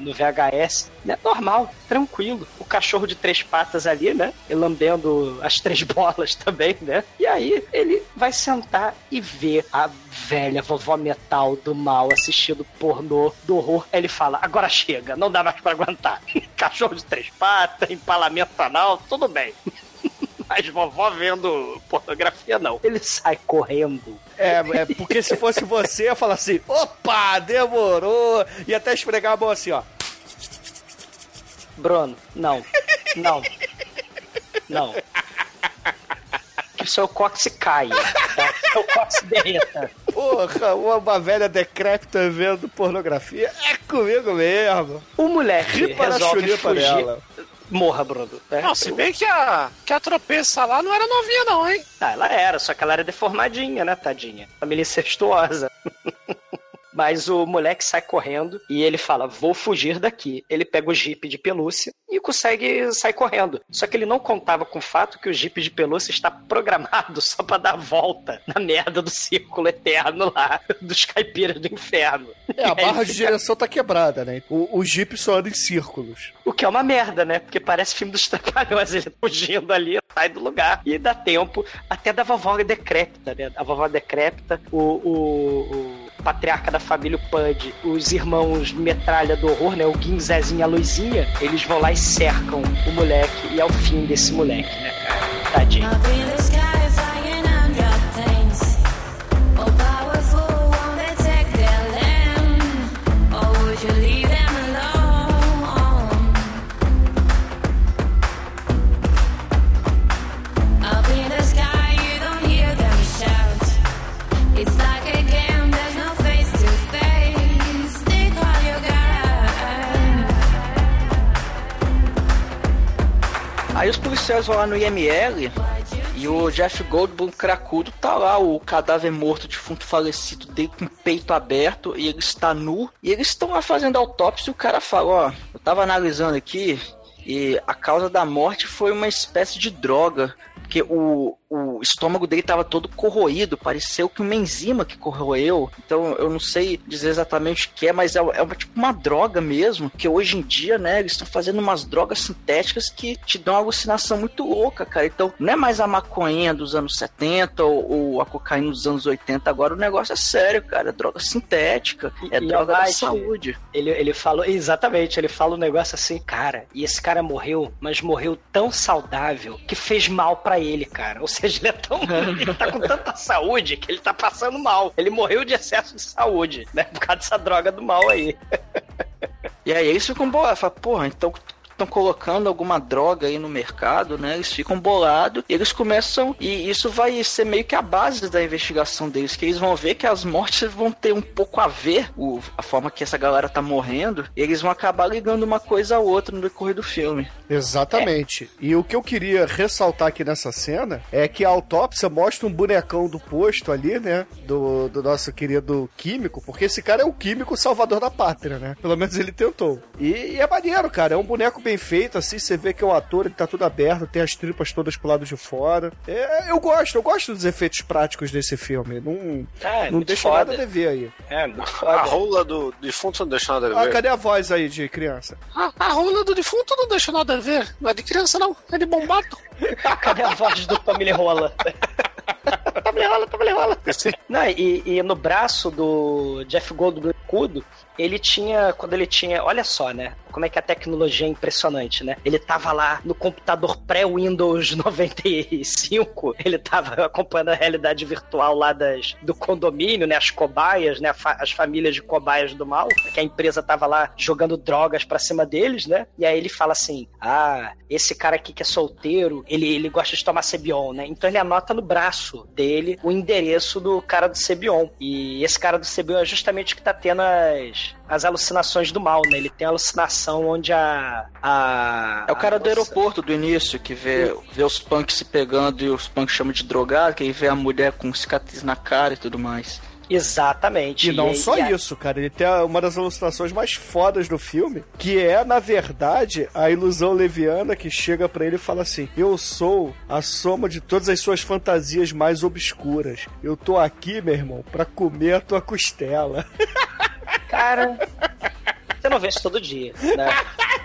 no VHS, né, normal, tranquilo. O cachorro de três patas ali, né, e lambendo as três bolas também, né, e aí ele vai sentar e ver a velha vovó metal do mal assistindo pornô do horror. Aí ele fala, agora chega, não dá mais pra aguentar. Cachorro de três patas, empalamento anal, tudo bem. Mas vovó vendo pornografia, não. Ele sai correndo. É, é porque se fosse você, eu falar assim, opa, demorou. E até esfregar a mão assim, ó. Bruno, não. Não. Não. Que o seu cóccix caia, tá? Que o seu cóccix derreta. Porra, uma velha decrépita vendo pornografia é comigo mesmo. O moleque resolve fugir. dela. Morra, Bruno. né? Não, se bem que a, que a tropeça lá não era novinha, não, hein? Ah, ela era, só que ela era deformadinha, né, tadinha? Família incestuosa. Mas o moleque sai correndo e ele fala: Vou fugir daqui. Ele pega o jipe de pelúcia e consegue sair correndo. Só que ele não contava com o fato que o jipe de pelúcia está programado só pra dar a volta na merda do círculo eterno lá dos caipiras do inferno. É, a barra de fica- direção tá quebrada, né? O, o Jeep só anda em círculos. O que é uma merda, né? Porque parece filme dos trapalhões, ele fugindo ali, sai do lugar. E dá tempo até da vovó decrépita, né? A vovó decrépita, o, o, o patriarca da família, o Pud, os irmãos metralha do horror, né? O Guim, Zezinho e a Luizinha, eles vão lá e cercam o moleque. E é o fim desse moleque, né, cara? Tadinho. It's Aí os policiais vão lá no IML e o Jeff Goldblum cracudo tá lá, o cadáver morto, defunto falecido dele com o peito aberto e ele está nu. E eles estão lá fazendo autópsia e o cara fala, ó, eu tava analisando aqui e a causa da morte foi uma espécie de droga. Porque o, o estômago dele tava todo corroído, pareceu que uma enzima que corroeu. Então eu não sei dizer exatamente o que é, mas é, é uma, tipo uma droga mesmo, que hoje em dia, né, eles estão fazendo umas drogas sintéticas que te dão uma alucinação muito louca, cara. Então não é mais a maconha dos anos 70 ou, ou a cocaína dos anos 80, agora o negócio é sério, cara, é droga sintética, é E droga da saúde. Ele, ele falou, exatamente, ele fala um negócio assim, cara, e esse cara morreu, mas morreu tão saudável que fez mal ele, cara. Ou seja, ele é tão. ele tá com tanta saúde que ele tá passando mal. Ele morreu de excesso de saúde, né? Por causa dessa droga do mal aí. E aí eles ficam bolados, fala, porra, então estão colocando alguma droga aí no mercado, né? Eles ficam bolados e eles começam. E isso vai ser meio que a base da investigação deles, que eles vão ver que as mortes vão ter um pouco a ver, o, a forma que essa galera tá morrendo, e eles vão acabar ligando uma coisa a outra no decorrer do filme. Exatamente. E o que eu queria ressaltar aqui nessa cena é que a autópsia mostra um bonecão do posto ali, né? Do, do nosso querido químico, porque esse cara é o químico salvador da pátria, né? Pelo menos ele tentou. E, e é maneiro, cara. É um boneco bem feito, assim. Você vê que é o ator, ele tá tudo aberto, tem as tripas todas pro lado de fora. É, eu gosto, eu gosto dos efeitos práticos desse filme. Não, É, não deixa foda. nada a dever aí. É, A rola do defunto não deixa nada a Ah, ver. cadê a voz aí de criança? A, a rola do defunto não deixa nada a ver. Não é de criança, não. É de bombado. Cadê a voz do Família Rola? Família Rola, Família Rola. Não, e, e no braço do Jeff Goldblum Cudo, ele tinha, quando ele tinha, olha só, né? Como é que a tecnologia é impressionante, né? Ele tava lá no computador pré-Windows 95, ele tava acompanhando a realidade virtual lá das, do condomínio, né? As cobaias, né? As famílias de cobaias do mal, que a empresa tava lá jogando drogas pra cima deles, né? E aí ele fala assim: Ah, esse cara aqui que é solteiro, ele, ele gosta de tomar Cebion, né? Então ele anota no braço dele o endereço do cara do Cebion. E esse cara do Cebion é justamente o que tá tendo as, as alucinações do mal, né? Ele tem a alucinação onde a. a É o cara a do moça- aeroporto do início, que vê, vê os punks se pegando e os punks chamam de drogado, que aí vê a mulher com cicatriz na cara e tudo mais. Exatamente. E não só e a- isso, cara. Ele tem uma das ilustrações mais fodas do filme, que é, na verdade, a ilusão leviana que chega pra ele e fala assim: Eu sou a soma de todas as suas fantasias mais obscuras. Eu tô aqui, meu irmão, pra comer a tua costela. Cara, você não vê isso todo dia, né?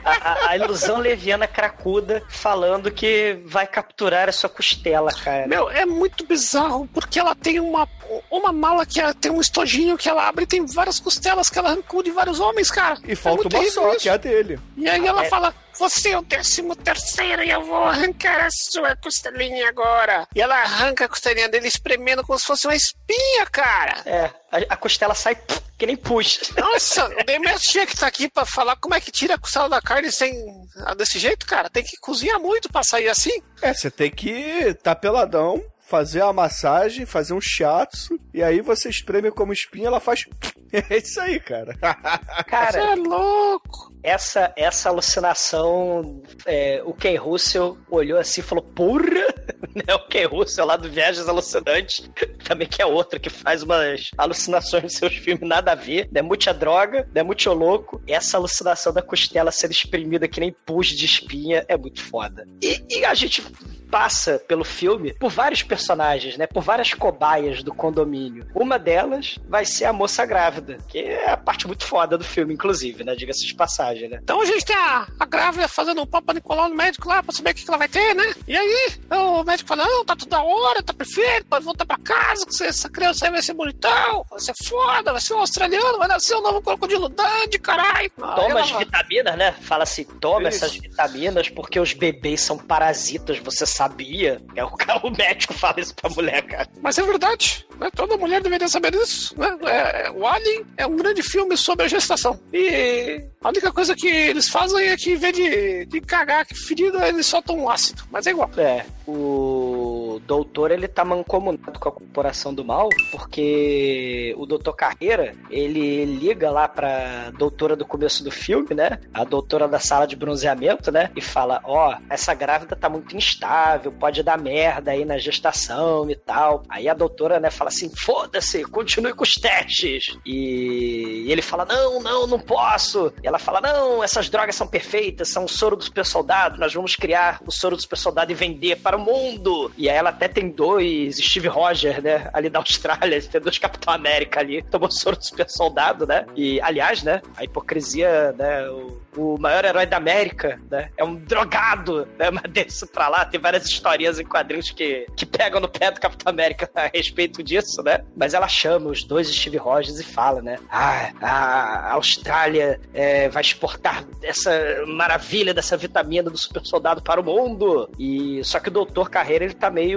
A, a- a ilusão leviana cracuda falando que vai capturar a sua costela, cara. Meu, é muito bizarro, porque ela tem uma, uma mala que ela tem um estojinho que ela abre e tem várias costelas que ela arrancou de vários homens, cara. E falta muito uma só, isso. que é a dele. E aí ela É. fala: Você é o décimo terceiro e eu vou arrancar a sua costelinha agora. E ela arranca a costelinha dele espremendo como se fosse uma espinha, cara. É, a, a costela sai pff, que nem puxa. Nossa, o Demetrio tinha que estar aqui pra falar como é que tira a costela da carne sem. ah, desse jeito, cara. Tem que cozinhar muito pra sair assim. É, você tem que tá peladão, fazer a massagem, fazer um shiatsu, e aí você espreme como espinha, ela faz. É isso aí, cara. Você Cara, é louco. essa, essa alucinação, é, o Ken Russell olhou assim e falou, porra! Né, o Ken Russell lá do Viagens Alucinantes, também que é outro que faz umas alucinações nos seus filmes nada a ver, né, muita droga, né, muito louco. Essa alucinação da costela sendo exprimida que nem pus de espinha é muito foda. E, e a gente passa pelo filme por vários personagens, né? Por várias cobaias do condomínio. Uma delas vai ser a moça grávida, que é a parte muito foda do filme, inclusive, né? Diga-se de passagem, né? Então a gente tem a, a grávida fazendo um Papa Nicolau no médico lá pra saber o que, que ela vai ter, né? E aí o médico fala: Não, tá tudo da hora, tá perfeito, pode voltar pra casa, que essa criança aí vai ser bonitão, vai ser foda, vai ser um australiano, vai nascer um novo crocodilo Dundee, caralho. Toma as vitaminas, né? Fala assim, toma Isso. essas vitaminas porque os bebês são parasitas, você sabia? É o, cara- o médico fala isso pra mulher, cara. Mas é verdade, né? toda mulher deveria saber disso. Né? É, o Alien é um grande filme sobre a gestação. E a única coisa que eles fazem é que, em vez de, de cagar que ferido, eles soltam um ácido. Mas é igual. É, o. o doutor ele tá mancomunado com a corporação do mal, porque o doutor Carreira, ele liga lá pra doutora do começo do filme, né? A doutora da sala de bronzeamento, né? E fala: Ó, essa grávida tá muito instável, pode dar merda aí na gestação e tal. Aí a doutora, né, fala assim: foda-se, continue com os testes. E ele fala: não, não, não posso. E ela fala: não, essas drogas são perfeitas, são o soro do super soldado, nós vamos criar o soro do super soldado e vender para o mundo. E aí ela até tem dois Steve Rogers, né, ali da Austrália, tem dois Capitão América ali, tomou soro do super soldado, né? E, aliás, né, a hipocrisia, né, o, o maior herói da América, né, é um drogado, né, mas desse pra lá, tem várias historinhas em quadrinhos que, que pegam no pé do Capitão América a respeito disso, né? Mas ela chama os dois Steve Rogers e fala, né, ah, a Austrália é, vai exportar essa maravilha dessa vitamina do super soldado para o mundo. E só que o Doutor Carreira ele tá meio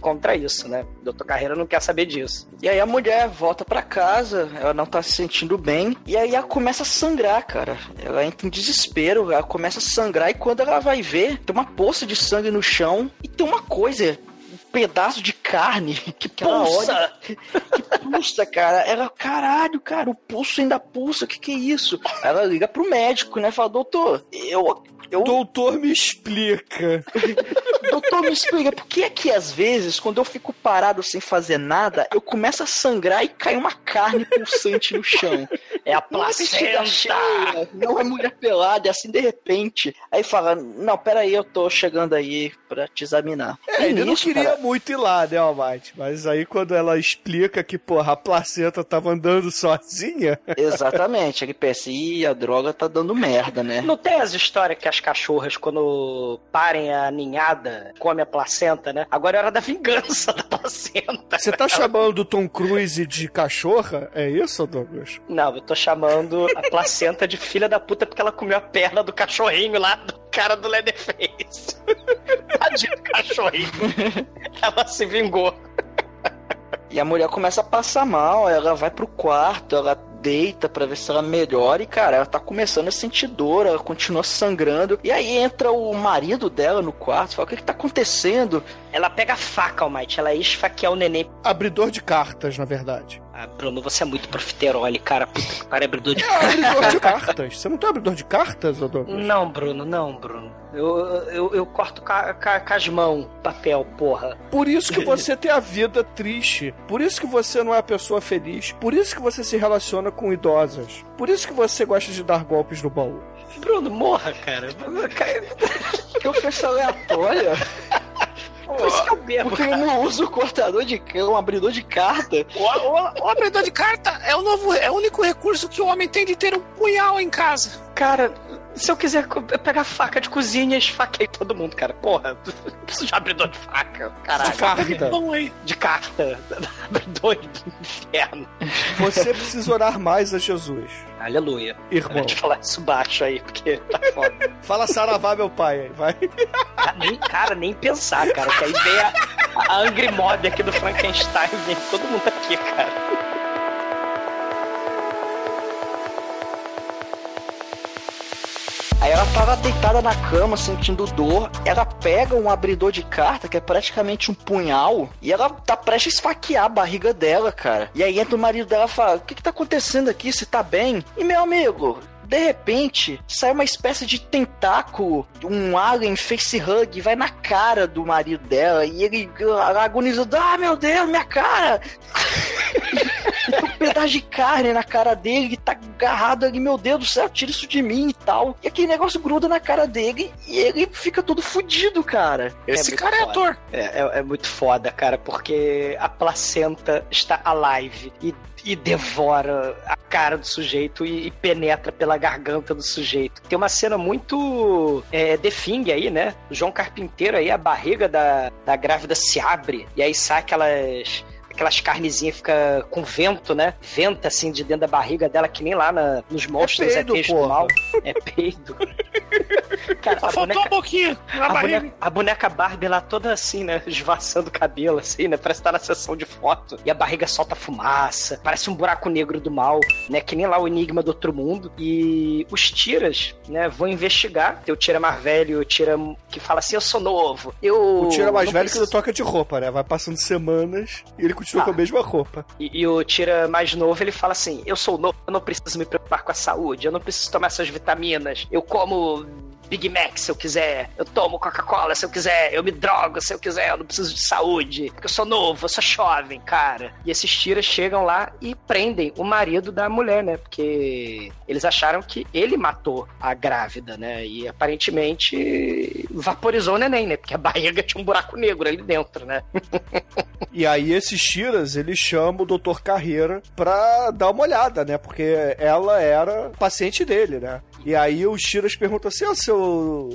contra isso, né? Doutor Carreira não quer saber disso. E aí a mulher volta pra casa, ela não tá se sentindo bem, e aí ela começa a sangrar, cara. Ela entra em desespero, ela começa a sangrar, e quando ela vai ver, tem uma poça de sangue no chão, e tem uma coisa, um pedaço de carne que ela Pulsa! olha- que pulsa, cara. Ela, caralho, cara, o pulso ainda pulsa, o que que é isso? Ela liga pro médico, né? Fala, doutor, eu... eu... Doutor, me explica. Doutor, me explica, por que é que às vezes, quando eu fico parado sem fazer nada, eu começo a sangrar e cai uma carne pulsante no chão? É a Não é placenta! cheia, não é mulher pelada, é assim de repente. Aí fala, não, peraí, eu tô chegando aí pra te examinar. É, E ele não nisso, queria cara, muito ir lá, né, Almighty? Mas aí quando ela explica que, porra, a placenta tava andando sozinha. Exatamente, ele pensa, ih, a droga tá dando merda, né? Não tem as histórias que as cachorras, quando parem a ninhada, comem a placenta, né? Agora é hora da vingança da placenta. Você tá chamando o Tom Cruise de cachorra? É isso, Douglas? Não, eu tô chamando a placenta de filha da puta porque ela comeu a perna do cachorrinho lá do cara do Leatherface. Tadinho do cachorrinho. Ela se vingou. E a mulher começa a passar mal, ela vai pro quarto, ela deita pra ver se ela melhora e, cara, ela tá começando a sentir dor, ela continua sangrando. E aí entra o marido dela no quarto, fala, o que que tá acontecendo? Ela pega a faca, Almighty, ela ia esfaquear o neném. Abridor de cartas, na verdade. Bruno, você é muito profiterole, cara. Puta que pariu, abridor de É abridor de cartas. Você não tem abridor de cartas, Douglas? Não, Bruno, não, Bruno. Eu, eu, eu corto ca, ca, com as mãos papel, porra. Por isso que você tem a vida triste. Por isso que você não é a pessoa feliz. Por isso que você se relaciona com idosas. Por isso que você gosta de dar golpes no baú. Bruno, morra, cara. Que ofensa aleatória. Por isso que eu bebo, Porque ele não usa o cortador de cão, um abridor de carta. O, o, o abridor de carta é o novo, é o único recurso que o homem tem de ter um punhal em casa. Cara, se eu quiser pegar faca de cozinha, esfaquei todo mundo, cara. Porra, não preciso de abridor de faca, caralho. Carta. Bom aí. De carta. Abridor do inferno. Você precisa orar mais a Jesus. Aleluia. Irmão. Deixa eu falar isso baixo aí, porque tá foda. Fala Saravá, meu pai, aí, vai. Ah, nem, cara, nem pensar, cara. Que aí vem a, a Angry Mob aqui do Frankenstein, vem todo mundo aqui, cara. Aí ela tava deitada na cama, sentindo dor. Ela pega um abridor de carta, que é praticamente um punhal, e ela tá prestes a esfaquear a barriga dela, cara. E aí entra o marido dela e fala: O que que tá acontecendo aqui? Você tá bem? E meu amigo. De repente, sai uma espécie de tentáculo, um alien face hug, vai na cara do marido dela e ele agoniza, ah meu Deus, minha cara! Tem um pedaço de carne na cara dele, que tá agarrado ali, meu Deus do céu, tira isso de mim e tal. E aquele negócio gruda na cara dele e ele fica todo fudido, cara. Esse muito cara é foda. ator. É, é, é muito foda, cara, porque a placenta está alive e, e devora a cara do sujeito e, e penetra pela garganta do sujeito. Tem uma cena muito é, The Thing aí, né? O João Carpinteiro aí, a barriga da, da grávida se abre e aí sai aquelas aquelas carnezinhas fica com vento, né? Venta assim de dentro da barriga dela, que nem lá na- nos monstros peido, ETs do mal. É peido. Cara, Só a faltou boneca, a boquinha na a, barriga. boneca, a boneca Barbie lá toda assim, né? Esvaçando o cabelo, assim, né? Parece estar na sessão de foto. E a barriga solta fumaça. Parece um buraco negro do mal, né? Que nem lá o Enigma do Outro Mundo. E os tiras, né? Vão investigar. Tem o tira mais velho, o tira que fala assim: Eu sou novo. Eu. O tira mais velho que preciso- não troca de roupa, né? Vai passando semanas e ele continua Ah. com a mesma roupa. E, e o Tira mais novo, ele fala assim: Eu sou novo, eu não preciso me preocupar com a saúde, eu não preciso tomar essas vitaminas, eu como Big Mac se eu quiser, eu tomo Coca-Cola se eu quiser, eu me drogo se eu quiser, eu não preciso de saúde, porque eu sou novo, eu sou jovem, cara. E esses tiras chegam lá e prendem o marido da mulher, né? Porque eles acharam que ele matou a grávida, né? E aparentemente vaporizou o neném, né? Porque a barriga tinha um buraco negro ali dentro, né? E aí esses tiras, ele chama o Dr. Carreira pra dar uma olhada, né? Porque ela era paciente dele, né? E aí os tiras perguntam assim, ô seu,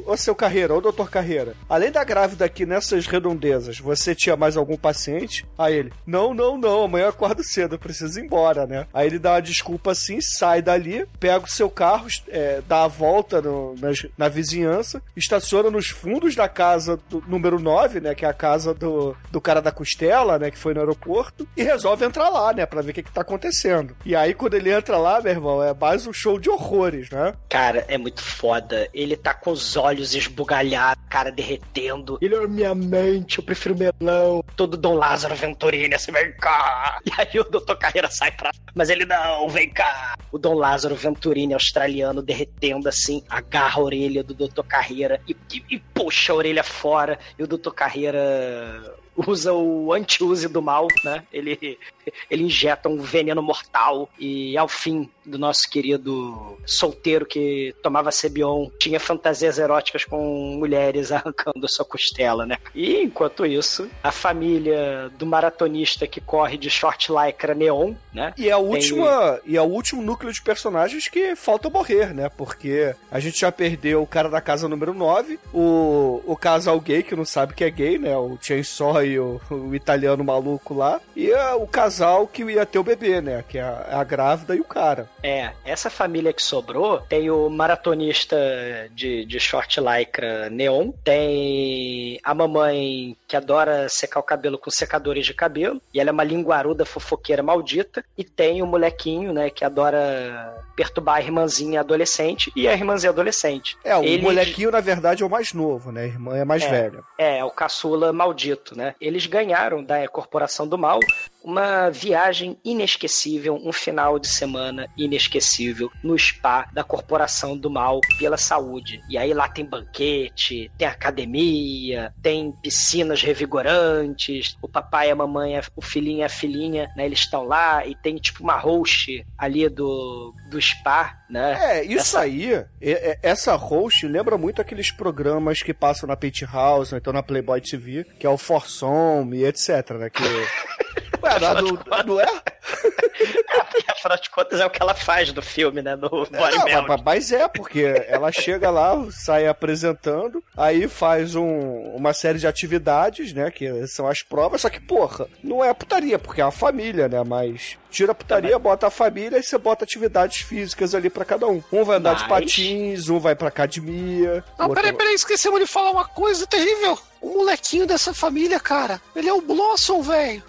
ô seu Carreira, ô doutor Carreira, além da grávida aqui nessas redondezas, você tinha mais algum paciente? Aí ele, não, não, não, amanhã eu acordo cedo, eu preciso ir embora, né? Aí ele dá uma desculpa assim, sai dali, pega o seu carro, é, dá a volta no- nas- na vizinhança, estaciona nos fundos da casa do número 9, né? Que é a casa do, do cara da costela, né? Que foi no aeroporto, e resolve entrar lá, né? Pra ver o que, que tá acontecendo. E aí, quando ele entra lá, meu irmão, é mais um show de horrores, né? Cara, é muito foda. Ele tá com os olhos esbugalhados, cara derretendo. Ele é minha mente, eu prefiro melão. Todo Dom Lázaro Venturini, assim, vem cá. E aí o Dr. Carreira sai pra. Mas ele não, vem cá. O Dom Lázaro Venturini, australiano, derretendo assim, agarra a orelha do Dr. Carreira e, e- e puxa a orelha fora. E o Dr. Carreira usa o anti-use do mal, né? Ele, ele injeta um veneno mortal e ao fim do nosso querido solteiro que tomava Cebion tinha fantasias eróticas com mulheres arrancando sua costela, né? E enquanto isso, a família do maratonista que corre de short lycra neon, né? E é, a Tem- última, e é o último núcleo de personagens que falta morrer, né? Porque a gente já perdeu o cara da casa número 9, o, o casal gay que não sabe que é gay, né? O Chainsaw e o, o italiano maluco lá. E é o casal que ia ter o bebê, né? Que é a, a grávida e o cara. É, essa família que sobrou tem o maratonista de, de short lycra neon, tem a mamãe que adora secar o cabelo com secadores de cabelo, e ela é uma linguaruda fofoqueira maldita, e tem o molequinho, né, que adora perturbar a irmãzinha adolescente, e a irmãzinha adolescente. É, o Eles- molequinho, na verdade, é o mais novo, né? A irmã é mais É. velha. É, o caçula maldito, né? Eles ganharam da Corporação do Mal uma viagem inesquecível, um final de semana inesquecível no spa da Corporação do Mal pela saúde. E aí lá tem banquete, tem academia, tem piscinas revigorantes, o papai, a mamãe, o filhinho e a filhinha, né? Eles estão lá e tem tipo uma host ali do, do spa, né? É, isso aí, é- é- essa host lembra muito aqueles programas que passam na Penthouse, ou então na Playboy TV, que é o Forsom e etc, né? Que... Ué, não, não- não é? Porque afinal de contas é o que ela faz do filme, né? No Body Não, mas- mas é, porque ela chega lá, sai apresentando, aí faz um- uma série de atividades, né? Que são as provas, só que, porra, não é putaria, porque é uma família, né? Mas tira a putaria, bota a família e você bota atividades físicas ali pra cada um. Um vai andar de Mas- patins, um vai pra academia. Não, outro- peraí, peraí, esquecemos de falar uma coisa terrível. O molequinho dessa família, cara, ele é o Blossom, velho.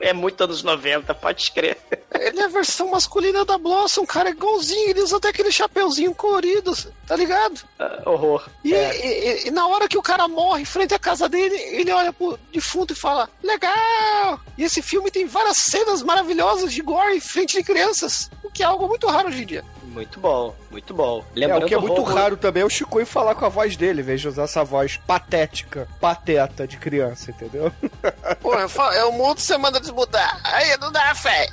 É muito anos 90, pode crer. Ele é a versão masculina da Blossom, cara, é igualzinho. Ele usa até aquele chapeuzinho colorido, tá ligado? horror. E, É. e- e na hora que o cara morre em frente à casa dele, ele olha pro defunto e fala: Legal! E esse filme tem várias cenas maravilhosas de gore em frente de crianças, o que é algo muito raro hoje em dia. Muito bom, muito bom. É, Lembrando o que é muito horror- raro também é o Chico falar com a voz dele, em vez de usar essa voz patética, pateta de criança, entendeu? Pô, eu falo, é o mundo você manda desmudar. Aí não dá fé.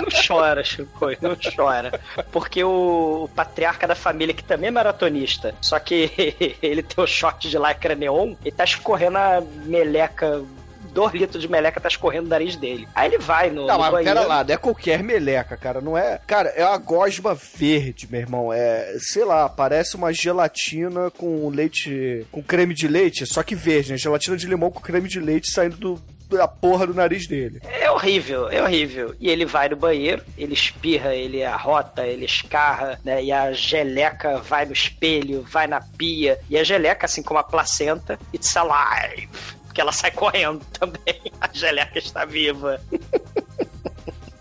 Não chora, Chico, não chora. Porque o, o patriarca da família, que também é maratonista, só que ele tem o short de lycra neon, ele tá escorrendo a meleca. Dois litros de meleca tá escorrendo no nariz dele. Aí ele vai no, Não, no mas banheiro. pera lá, não é qualquer meleca, cara. Não é. Cara, é uma gosma verde, meu irmão. É, sei lá, parece uma gelatina com leite. com creme de leite, só que verde, né? Gelatina de limão com creme de leite saindo do, a porra do nariz dele. É horrível, é horrível. E ele vai no banheiro, ele espirra, ele arrota, ele escarra, né? E a geleca vai no espelho, vai na pia. E a geleca, assim como a placenta, it's alive. Porque ela sai correndo também. A geleca está viva.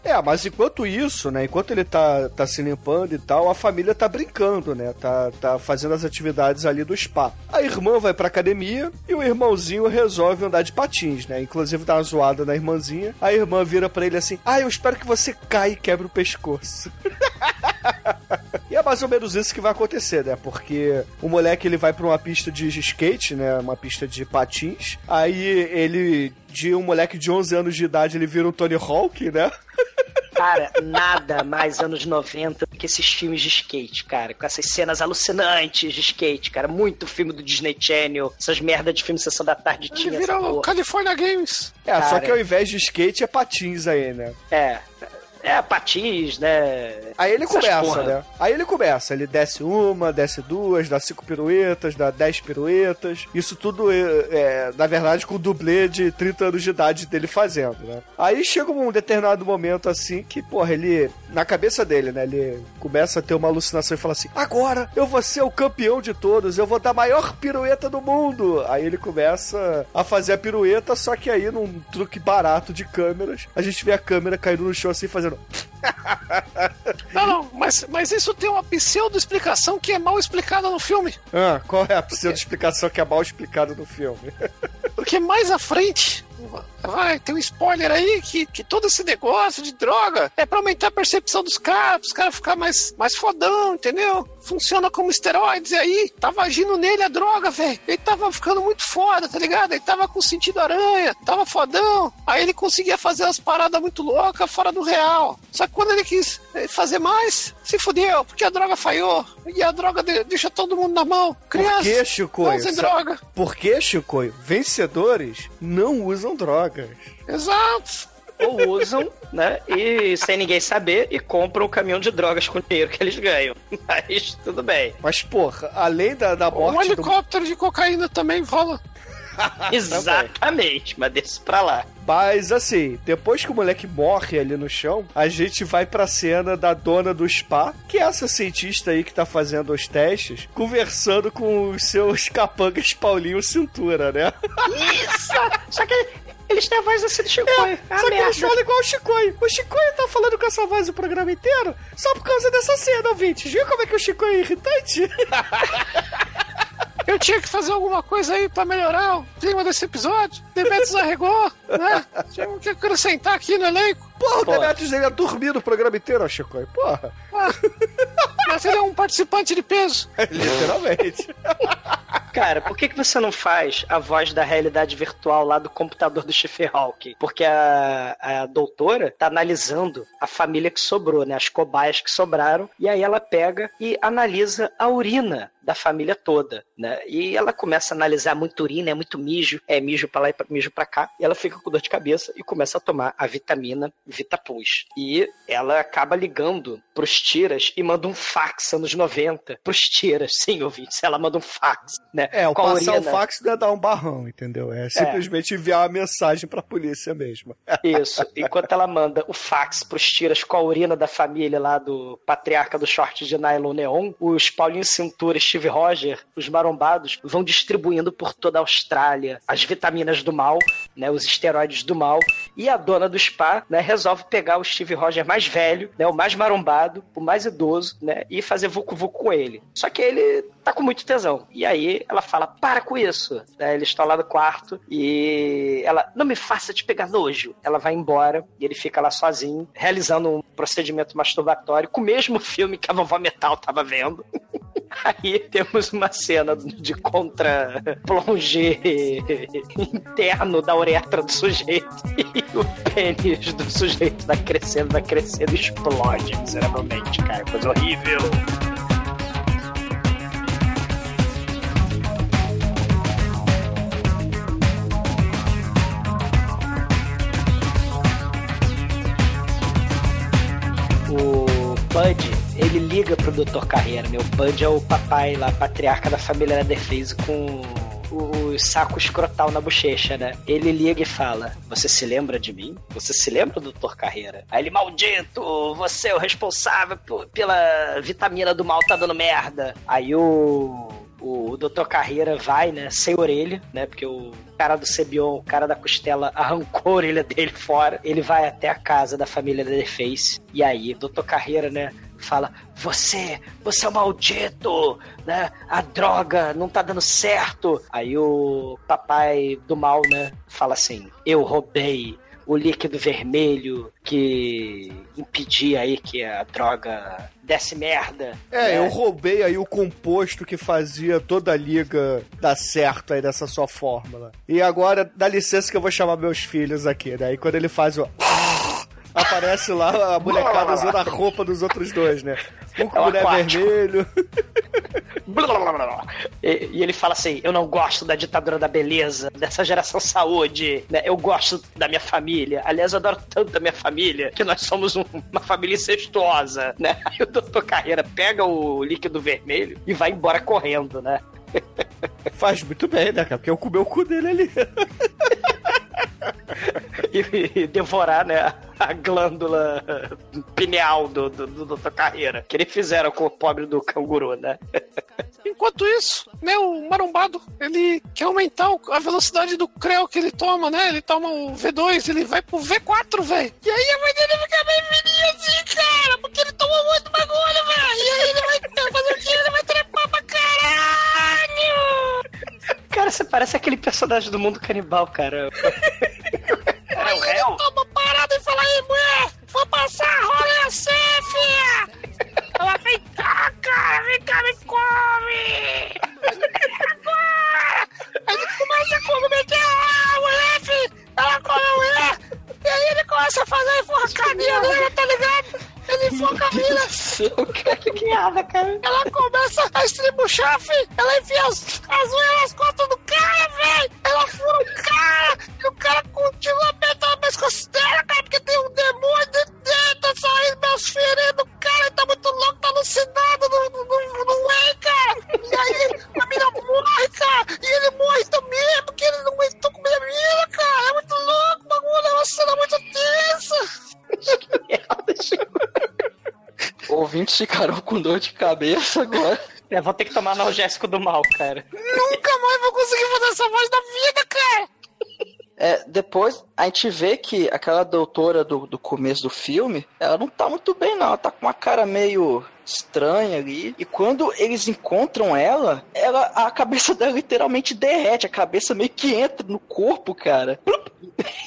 É, mas enquanto isso, né? Enquanto ele tá, tá se limpando e tal, a família tá brincando, né? Tá, tá fazendo as atividades ali do spa. A irmã vai pra academia e o irmãozinho resolve andar de patins, né? Inclusive dá uma zoada na irmãzinha. A irmã vira pra ele assim: Ah, eu espero que você caia e quebre o pescoço. E é mais ou menos isso que vai acontecer, né? Porque o moleque ele vai pra uma pista de skate, né? Uma pista de patins. Aí ele, de um moleque de 11 anos de idade, ele vira um Tony Hawk, né? Cara, nada mais anos 90 do que esses filmes de skate, cara. Com essas cenas alucinantes de skate, cara. Muito filme do Disney Channel. Essas merda de filme Sessão da Tarde Ele tinha vira essa o. California Games. É, só Cara. que ao invés de skate é patins aí, né? É. É, patins, né? Aí ele Essas começa, porra. né? Aí ele começa, ele desce uma, desce duas, dá cinco piruetas, dá dez piruetas. Isso tudo, é, é, na verdade, com o dublê de 30 anos de idade dele fazendo, né? Aí chega um determinado momento assim que, porra, ele, na cabeça dele, né? Ele começa a ter uma alucinação e fala assim: agora eu vou ser o campeão de todos, eu vou dar a maior pirueta do mundo. Aí ele começa a fazer a pirueta, só que aí num truque barato de câmeras, a gente vê a câmera caindo no chão assim, fazendo. Não, não, mas, mas isso tem uma pseudo-explicação que é mal explicada no filme. Ah, qual é a pseudo-explicação que é mal explicada no filme? Porque mais à frente. Vai, tem um spoiler aí que, que todo esse negócio de droga é pra aumentar a percepção dos caras, os caras ficar mais, mais fodão, entendeu? Funciona como esteroides. E aí, tava agindo nele a droga, velho. Ele tava ficando muito foda, tá ligado? Ele tava com sentido aranha, tava fodão. Aí ele conseguia fazer umas paradas muito loucas fora do real. Só que quando ele quis eh, fazer mais, se fudeu, porque a droga falhou. E a droga de- deixa todo mundo na mão. Criança, Por que, Chico? não usem droga. Por que, Chico? Vencedores não usam drogas. Exato. Ou usam, né? E sem ninguém saber, e compram um caminhão de drogas com o dinheiro que eles ganham. Mas tudo bem. Mas, porra, além da, da Um morte do... helicóptero de cocaína também rola. Exatamente, mas desse pra lá. Mas, assim, depois que o moleque morre ali no chão, a gente vai pra cena da dona do spa, que é essa cientista aí que tá fazendo os testes, conversando com os seus capangas Paulinho Cintura, né? Isso! Só que eles têm a voz assim do Chicoio. É, Só que eles falam igual o Chicoio. O Chicoio tá falando com essa voz o programa inteiro só por causa dessa cena, ouvintes. Viu como é que o Chicoio é irritante? Eu tinha que fazer alguma coisa aí pra melhorar o clima desse episódio. Demetrius arregou, né? Tinha que acrescentar aqui no elenco. Porra, o Pô. Demetrius ele ia dormir no programa inteiro, ó, Chicoio. Porra, Mas ele é um participante de peso. literalmente. Cara, por que, que você não faz a voz da realidade virtual lá do computador do Stephen Hawking? Porque a, a doutora tá analisando a família que sobrou, né? As cobaias que sobraram. E aí ela pega e analisa a urina da família toda, né? E ela começa a analisar muito urina, é muito mijo, é mijo pra lá e pra- mijo pra cá. E ela fica com dor de cabeça e começa a tomar a vitamina Vitapus. E ela acaba ligando pros tiras e manda um fax anos 90 pros tiras, sim, ouvintes. Ela manda um fax, né? É, o Com passar o urina. fax não é dar um barrão, entendeu? É simplesmente enviar uma mensagem pra polícia mesmo. Isso. Enquanto ela manda o fax pros tiras com a urina da família lá do patriarca do short de nylon neon, os Paulinho Cintura Steve Roger, os marombados, vão distribuindo por toda a Austrália as vitaminas do mal, né, os esteroides do mal, e a dona do spa, né, resolve pegar o Steve Roger mais velho, né, o mais marombado, o mais idoso, né, e fazer vucu-vucu com ele. Só que ele tá com muito tesão. E aí ela fala, para com isso. Né, eles estão lá no quarto e ela, não me faça te pegar nojo. Ela vai embora e ele fica lá sozinho, realizando um procedimento masturbatório com o mesmo filme que a vovó Metal tava vendo. Aí temos uma cena de contra-plongé interno da uretra do sujeito e o pênis do sujeito vai crescendo, vai crescendo explode miseravelmente, cara. Coisa horrível. o Bud, ele liga pro Dr. Carreira, meu. Bud é o papai lá, patriarca da família Leatherface com o saco escrotal na bochecha, né? Ele liga e fala: Você se lembra de mim? Você se lembra do Dr. Carreira? Aí ele, maldito, você é o responsável pela vitamina do mal tá dando merda. Aí o. O Dr. Carreira vai, né, sem orelha, né, porque o cara do Cebion, o cara da costela, arrancou a orelha dele fora. Ele vai até a casa da família da Deface. E aí, Dr. Carreira, né, fala: Você, você é um maldito, né? A droga não tá dando certo. Aí o papai do mal, né, fala assim: Eu roubei o líquido vermelho que impedia aí que a droga desse merda. É, né? eu roubei aí o composto que fazia toda a liga dar certo aí dessa sua fórmula. E agora, dá licença que eu vou chamar meus filhos aqui, né? E quando ele faz o. Aparece lá a molecada usando a roupa dos outros dois, né? Um com É o boné aquático. vermelho. Blá, blá, blá, blá, blá. E, e ele fala assim: Eu não gosto da ditadura da beleza, dessa geração saúde, né? Eu gosto da minha família. Aliás, eu adoro tanto a minha família que nós somos um- uma família incestuosa, né? Aí o doutor Carreira pega o líquido vermelho e vai embora correndo, né? Faz muito bem, né, cara? Porque eu comi o cu dele ali. E, e devorar, né? A glândula pineal do, do, do doutor Carreira. Que eles fizeram com o pobre do canguru, né? Enquanto isso, né, o marombado, ele quer aumentar a velocidade do creu que ele toma, né? Ele toma o V2, ele vai pro V4, velho. E aí a mãe dele fica bem fininha assim, cara, porque ele tomou muito bagulho, velho. E aí ele vai fazer o quê? Ele vai trepar pra caralho! Cara, você parece aquele personagem do mundo canibal, cara. Aí ele toma parada e fala, aí, mulher, vou passar rolê assim, fia! Ela vem cá, cara, vem cá, me come! Agora! Aí ele começa a comer que a mulher, fi, ela come a mulher! E aí ele começa a fazer a enforcadinha dela, tá ligado? Ele enfoca a mina. que piada, cara. Ela começa a estribuchar, fi. Ela enfia as, as unhas nas costas do cara, velho. Ela fura o cara. Ficaram com dor de cabeça agora. É, vou ter que tomar analgésico do mal, cara. Nunca mais vou conseguir fazer essa voz da vida, cara. É, depois a gente vê que aquela doutora do, do começo do filme, ela não tá muito bem, não. Ela tá com uma cara meio estranha ali. E quando eles encontram ela, ela a cabeça dela literalmente derrete. A cabeça meio que entra no corpo, cara.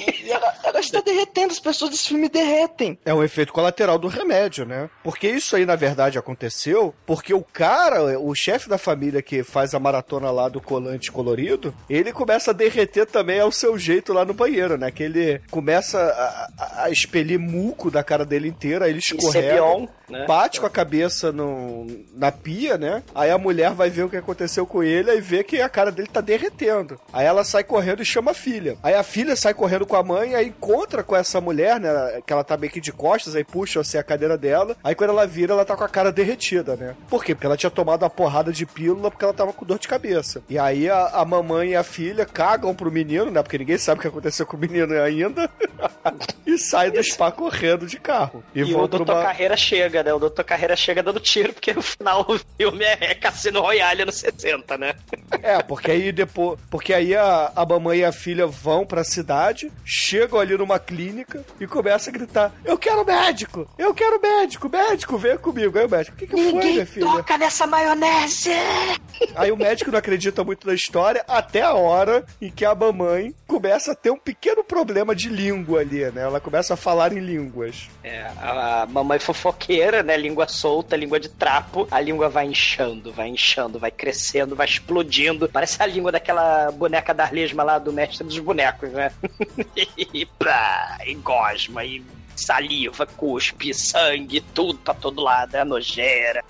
E ela, ela está derretendo. As pessoas desse filme derretem. É um efeito colateral do remédio, né? Porque isso aí, na verdade, aconteceu porque o cara, o chefe da família que faz a maratona lá do colante colorido, ele começa a derreter também ao seu jeito lá no banheiro, né? Que ele começa a, a- expelir muco da cara dele inteira, aí ele escorrega, Sebion, né? bate com a cabeça no, na pia, né? Aí a mulher vai ver o que aconteceu com ele e vê que a cara dele tá derretendo. Aí ela sai correndo e chama a filha. Aí a filha sai correndo com a mãe, aí encontra com essa mulher, né? Que ela tá meio que de costas, aí puxa assim a cadeira dela. Aí quando ela vira, ela tá com a cara derretida, né? Por quê? Porque ela tinha tomado uma porrada de pílula porque ela tava com dor de cabeça. E aí a, a mamãe e a filha cagam pro menino, né? Porque ninguém sabe o que aconteceu com o menino ainda. e sai do spa correndo de carro. E, E, o Dr. uma... Carreira chega, né? O Dr. Carreira chega dando tiro, porque no final o filme é Cassino Royale anos 60, né? É, porque aí depois. Porque aí a, a mamãe e a filha vão pra cidade, chegam ali numa clínica e começam a gritar: Eu quero médico! Eu quero médico! Médico, vem comigo! Aí o médico, o que, que foi, minha filha? toca nessa maionese! Aí o médico não acredita muito na história até a hora em que a mamãe começa a ter um pequeno problema de língua ali, né? Ela começa a falar em línguas. É, a mamãe fofoqueira, né? Língua solta, língua de trapo. A língua vai inchando, vai inchando, vai crescendo, vai explodindo. Parece a língua daquela boneca da lesma lá do mestre dos bonecos, né? e pá, e gosma, e saliva, cuspe, sangue, tudo pra todo lado. É nojeira.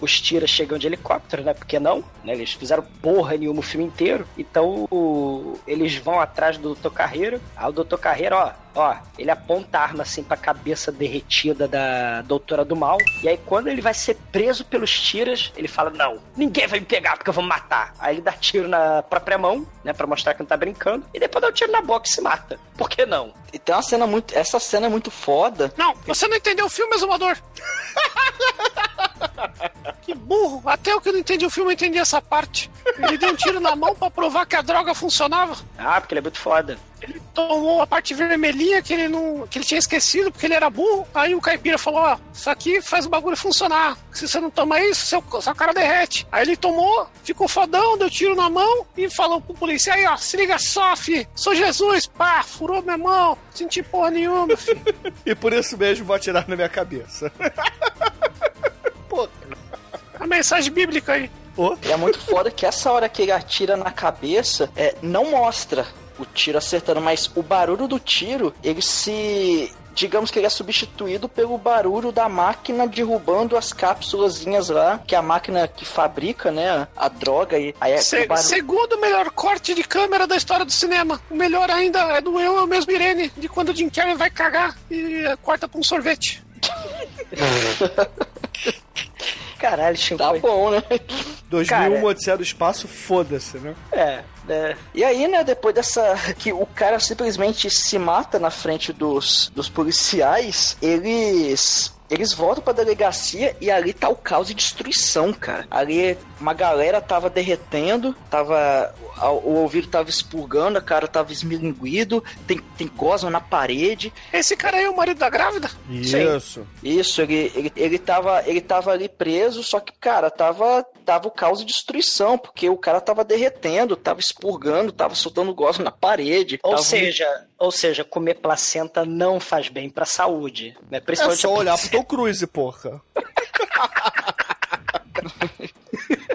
Os tiras chegam de helicóptero, né? Porque não? Né? Eles fizeram porra nenhuma o filme inteiro. Então o- eles vão atrás do Dr. Carreiro. Aí o Dr. Carreiro, ó, ó, ele aponta a arma assim pra cabeça derretida da doutora do mal. E aí quando ele vai ser preso pelos tiras, ele fala: Não, ninguém vai me pegar porque eu vou me matar. Aí ele dá tiro na própria mão, né? Pra mostrar que não tá brincando. E depois dá um tiro na boca e se mata. Por que não? E tem uma cena muito. Essa cena é muito foda. Não, você não entendeu o filme, exumador. que burro. Até eu que não entendi o filme, eu entendi essa parte. Ele deu um tiro na mão pra provar que a droga funcionava. Ah, porque ele é muito foda. Ele tomou a parte vermelhinha que ele não. que ele tinha esquecido porque ele era burro. Aí o caipira falou: ó, isso aqui faz o bagulho funcionar. Se você não toma isso, seu, sua cara derrete. Aí ele tomou, ficou fodão, deu tiro na mão e falou pro polícia: aí, ó, se liga só, fi. Sou Jesus, pá, furou minha mão. Senti porra nenhuma, fi. E por isso mesmo vou atirar na minha cabeça. A mensagem bíblica aí. E é muito foda que essa hora que ele atira na cabeça, é, não mostra o tiro acertando, mas o barulho do tiro, ele se. Digamos que ele é substituído pelo barulho da máquina derrubando as cápsulazinhas lá, que é a máquina que fabrica, né, a droga e aí é Se- o barulho... Segundo melhor corte de câmera da história do cinema. O melhor ainda é do Eu, Eu Mesmo Irene, de quando o Jim Carrey vai cagar e corta pra um sorvete. Caralho, Chico. Tá bom, né? 2001 Cara- Odisseia do Espaço, foda-se, né? É, é. E aí, né, depois dessa. que o cara simplesmente se mata na frente dos, dos policiais, eles. Eles voltam pra delegacia e ali tá o caos e destruição, cara. Ali uma galera tava derretendo, tava. A- O ouvido tava expurgando, a cara tava esmilinguido, tem, tem cosma na parede. Esse cara aí é o marido da grávida? Isso. Isso, ele, ele, ele, tava, ele tava ali preso, só que, cara, tava, tava o caos e destruição, porque o cara tava derretendo, tava expurgando, tava soltando gosma na parede. Ou tava- seja, ou seja, comer placenta não faz bem pra saúde. Né? É Principalmente só a olhar pro. Tom Cruise, porra.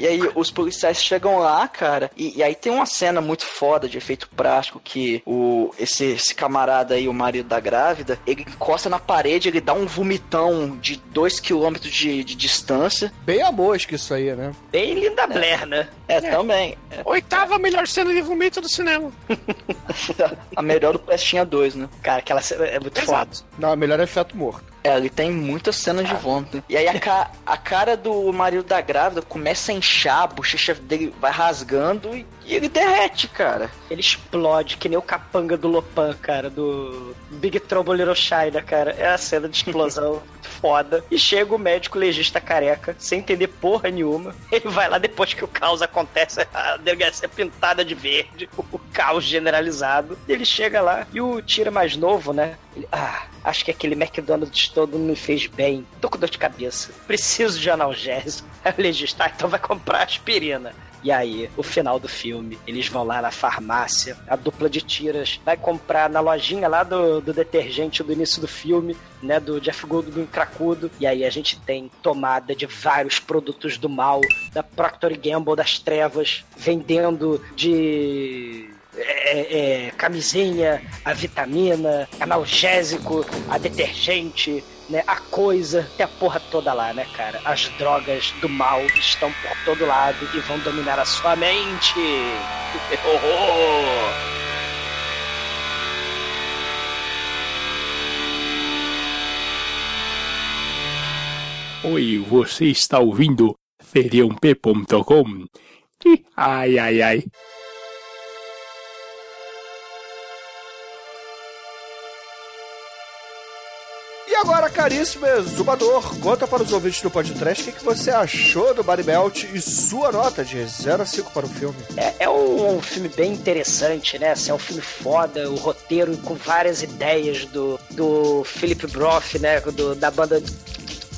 E aí os policiais chegam lá, cara, e, e aí tem uma cena muito foda de efeito prático que o esse, esse camarada aí, o marido da grávida, ele encosta na parede, ele dá um vomitão de 2km de, de distância. Bem a mosca isso aí, né? Bem linda Blair, né? É, também. É Oitava melhor cena de vomito do cinema. a melhor do Pestinha 2, né? Cara, aquela cena é muito foda. Não, melhor é feto morto. É, ele tem muitas cenas de vômito. né? E aí a, ca- a cara do marido da grávida começa a inchar, a bochecha dele vai rasgando e, e ele derrete, cara. Ele explode, que nem o capanga do Lopan, cara, do Big Trouble Little China, cara. É a cena de explosão foda. E chega o médico legista careca, sem entender porra nenhuma. Ele vai lá depois que o caos acontece, a delegacia pintada de verde, o caos generalizado. Ele chega lá e o tira mais novo, né? Ele, ah, acho que aquele McDonald's todo não me fez bem. Tô com dor de cabeça. Preciso de analgésico. Aí o legista, ah, então vai comprar aspirina. E aí, o final do filme, eles vão lá na farmácia, a dupla de tiras vai comprar na lojinha lá do, do detergente do início do filme, né, do Jeff Goldblum cracudo. E aí a gente tem tomada de vários produtos do mal, da Procter Gamble das trevas, vendendo de é, é, camisinha, a vitamina, analgésico, a detergente, né? A coisa, tem a porra toda lá, né, cara? As drogas do mal estão por todo lado e vão dominar a sua mente. Oh, Oi, você está ouvindo feriãop.com? Ih, Ai, ai, ai. Agora, caríssimo exumador, conta para os ouvintes do podcast o que, você achou do Body Belt e sua nota de 0 a 5 para o filme. É, é um, filme bem interessante, né? Assim, é um filme foda, o roteiro com várias ideias do, do Philip Broth, né? Do, da banda,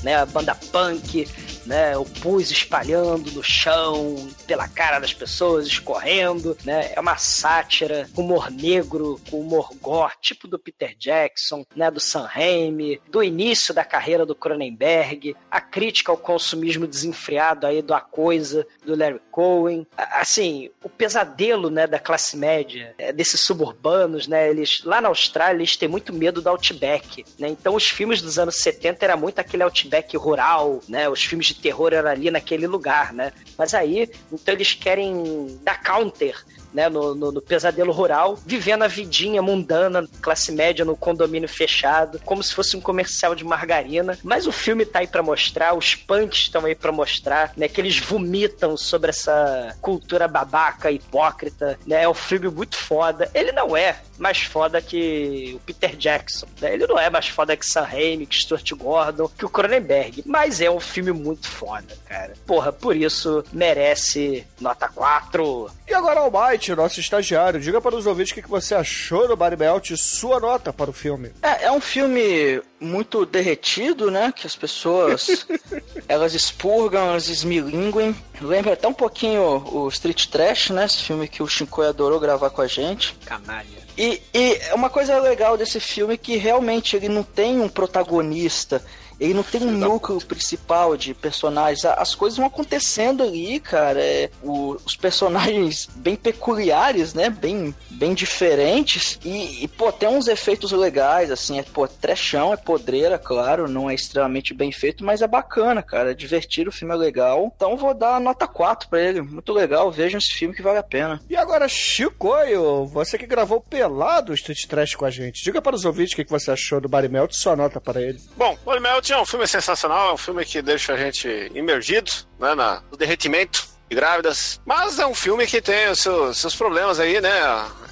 né? A banda punk. Né? O pus espalhando no chão, pela cara das pessoas, escorrendo, né? É uma sátira, com humor negro, com humor gore, tipo do Peter Jackson, né? Do Sam Raimi, do início da carreira do Cronenberg, a crítica ao consumismo desenfreado aí do A Coisa, do Larry Cohen. Assim, o pesadelo, né, da classe média, é, desses suburbanos, né? Eles, lá na Austrália, eles têm muito medo do Outback, né? Então os filmes dos anos 70 era muito aquele Outback rural, né? Os filmes de terror eram ali naquele lugar, né? Mas aí, então eles querem dar counter né, no, no- no pesadelo rural, vivendo a vidinha mundana, classe média no condomínio fechado, como se fosse um comercial de margarina. Mas o filme tá aí pra mostrar, os punks estão aí pra mostrar, né, que eles vomitam sobre essa cultura babaca, hipócrita, né? É um filme muito foda. Ele não é mais foda que o Peter Jackson, né? Ele não é mais foda que Sam Raimi, que Stuart Gordon, que o Cronenberg, mas é um filme muito foda, cara. Porra, por isso merece nota 4. E agora, Almighty, nosso estagiário, diga para os ouvintes o que você achou do Body Belt e sua nota para o filme. É, é um filme muito derretido, né? Que as pessoas elas expurgam, elas esmilinguem. Lembra até um pouquinho o Street Trash, né? Esse filme que o Shinkoi adorou gravar com a gente. Canalha. E, e uma coisa legal desse filme é que realmente ele não tem um protagonista. Ele não tem um núcleo principal de personagens. As coisas vão acontecendo ali, cara. É, o- os personagens bem peculiares, né? Bem, bem diferentes. E, e, pô, tem uns efeitos legais, assim. É, pô, trechão, é podreira, claro. Não é extremamente bem feito, mas é bacana, cara. É divertido, o filme é legal. Então vou dar nota 4 pra ele. Muito legal. Vejam esse filme que vale a pena. E agora, Chicoio, você que gravou pelado o Street Trash com a gente, diga para os ouvintes o que você achou do Body Melt e sua nota para ele. Bom, Body Melt é um filme sensacional, é um filme que deixa a gente imergido né, na, no derretimento de grávidas. Mas é um filme que tem os seus, seus problemas aí, né?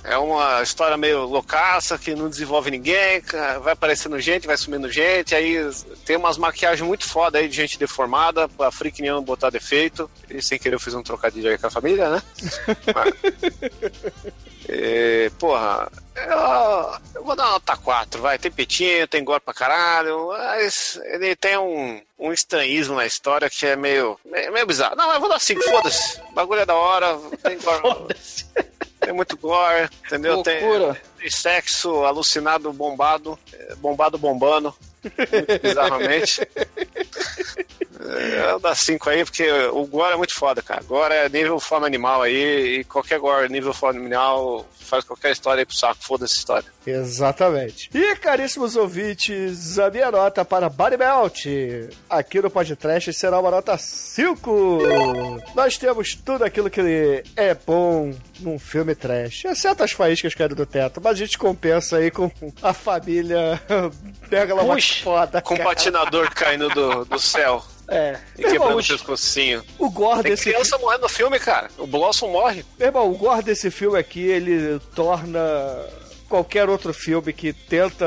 É uma história meio loucaça que não desenvolve ninguém, vai aparecendo gente, vai sumindo gente, aí tem umas maquiagens muito foda aí de gente deformada, pra Freak Neon botar defeito. E sem querer eu fiz um trocadilho aí com a família, né? E, porra, eu, eu vou dar uma nota 4, vai. Tem petinho, tem gore pra caralho, mas ele tem um, um estranhismo na história que é meio, meio, meio bizarro. Não, eu vou dar 5, foda-se. Bagulho é da hora, tem gore. Tem muito gore, entendeu? Tem, Loucura. tem sexo alucinado, bombado, eh, bombado bombando, bizarramente. É, Eu dar 5 aí, porque o gore é muito foda, cara. Gore é nível forma animal aí, e qualquer gore nível forma animal faz qualquer história aí pro saco, foda essa história. Exatamente. E, caríssimos ouvintes, a minha nota para Body Belt aqui no podcast será uma nota 5. Nós temos tudo aquilo que é bom num filme trash, exceto as faíscas caindo do teto, mas a gente compensa aí com a família pega lá foda, Com o cara. patinador caindo do, do céu. É. E quebrando o pescocinho. o gore Tem desse criança morrendo no filme, cara. O Blossom morre. Meu irmão, o gore desse filme aqui, ele torna qualquer outro filme que tenta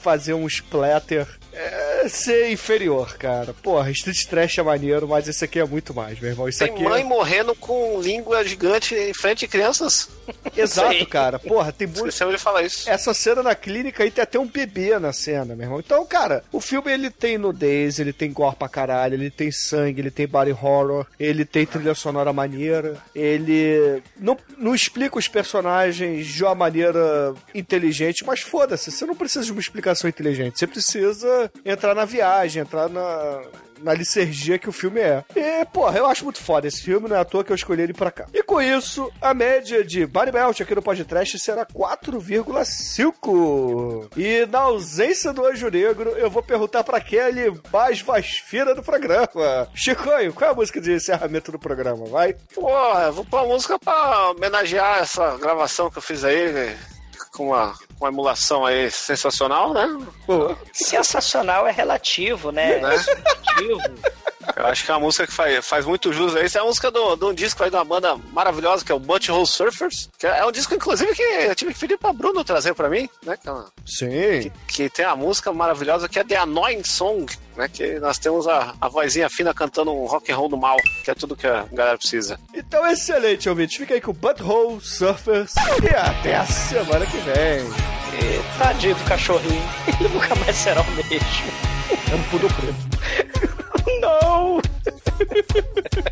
fazer um splatter é, ser inferior, cara. Porra, Street Trash é maneiro, mas esse aqui é muito mais, meu irmão. Isso Tem aqui mãe é... morrendo com língua gigante em frente de crianças. Exato, cara. Porra, tem muito. De falar isso. Essa cena na clínica aí tem até um bebê na cena, meu irmão. Então, cara, o filme ele tem nudez, ele tem gore pra caralho, ele tem sangue, ele tem body horror, ele tem trilha sonora maneira, ele não, não explica os personagens de uma maneira inteligente, mas foda-se, você não precisa de uma explicação inteligente, você precisa entrar na viagem, entrar na, na licergia que o filme é. E, porra, eu acho muito foda esse filme, não é à toa que eu escolhi ele pra cá. E com isso, a média de Body Belt aqui no podcast será 4,5. E na ausência do Anjo Negro, eu vou perguntar pra aquele mais vasfira do programa. Chicoio, qual é a música de encerramento do programa? Vai. Porra, eu vou pôr uma música pra homenagear essa gravação que eu fiz aí, com uma, com uma emulação aí sensacional, né? Sensacional é relativo, né? Né? É subjetivo. Eu acho que é uma música que faz, faz muito jus a isso. É a música do- de um disco aí de uma banda maravilhosa, que é o Butthole Surfers. Que é, é um disco, inclusive, que eu tive que pedir pra Bruno trazer pra mim, né? Que, é uma- Sim. que tem a música maravilhosa que é The Annoying Song, né? Que nós temos a, a vozinha fina cantando um rock and roll do mal, que é tudo que a galera precisa. Então, excelente, ouvinte. Fica aí com o Butthole Surfers. E até a semana que vem. E tadinho do cachorrinho. Ele nunca mais será o mesmo. É um pudo preto. Oh.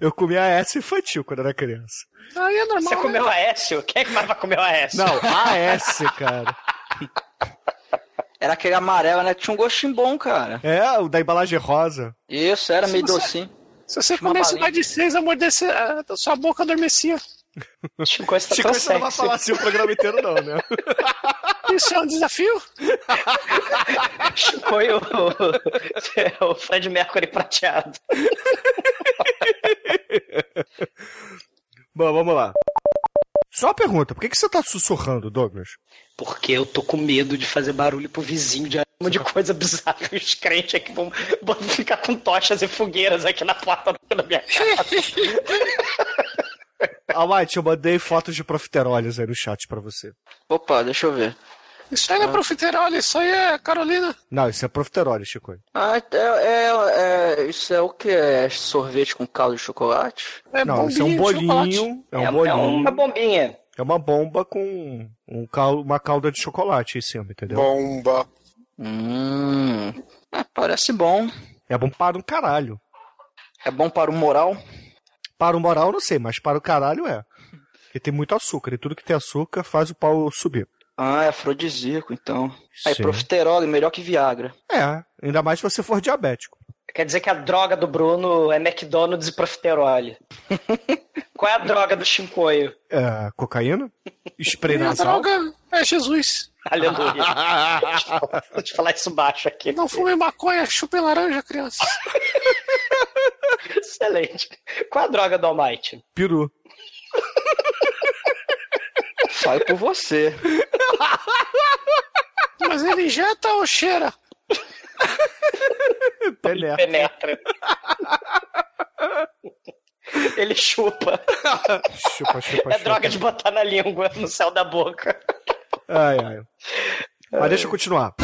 Eu comia S infantil quando era criança. Aí é normal. Você né? comeu Aécio? Quem é que mais vai comer o Aécio? Não, AS, cara. Era aquele amarelo, né? Tinha um gostinho bom, cara. É, o da embalagem rosa. Isso, era Se meio você- docinho. Se você comesse mais de seis, amordecer, a sua boca adormecia. Chico, tá Chico, você não vai falar assim o programa inteiro, não, né? Isso é um desafio? Chico e o, o Fred Mercury prateado. Bom, vamos lá. Só uma pergunta, por que, que você tá sussurrando, Douglas? Porque eu tô com medo de fazer barulho pro vizinho de um de coisa bizarra. Os crentes aqui vão, vão ficar com tochas e fogueiras aqui na porta da minha casa. Ah, White, eu mandei fotos de profiteroles aí no chat pra você. Opa, deixa eu ver. Isso aí não é profiterol, isso aí é Carolina. Não, isso é profiterole, Chico. Ah, é, é- é- Isso é o que? É sorvete com caldo de chocolate? É não, isso é um bolinho. É um É, bolinho. é uma bombinha. É uma bomba com um cal... uma calda de chocolate em cima, entendeu? Bomba. Hum. é, parece bom. É bom para um caralho. É bom para o moral? Para o moral, eu não sei, mas para o caralho é. Porque tem muito açúcar, e tudo que tem açúcar faz o pau subir. Ah, é afrodisíaco, então. Aí, Sim. profiterol, melhor que Viagra. É, ainda mais se você for diabético. Quer dizer que a droga do Bruno é McDonald's e profiterole. Qual é a droga do Chincoio? É, cocaína? Spray Minha nasal? droga é Jesus. Aleluia. Deixa eu falar- Deixa eu falar isso baixo aqui. Não fume maconha, chupe laranja, criança. Excelente. Qual é a droga do Almighty? Peru. Fale por você. Mas ele injeta ou cheira? Penetra. Penetra. Ele chupa. Chupa, chupa, É chupa. droga de botar na língua, no céu da boca. Ai, ai. Mas deixa eu continuar.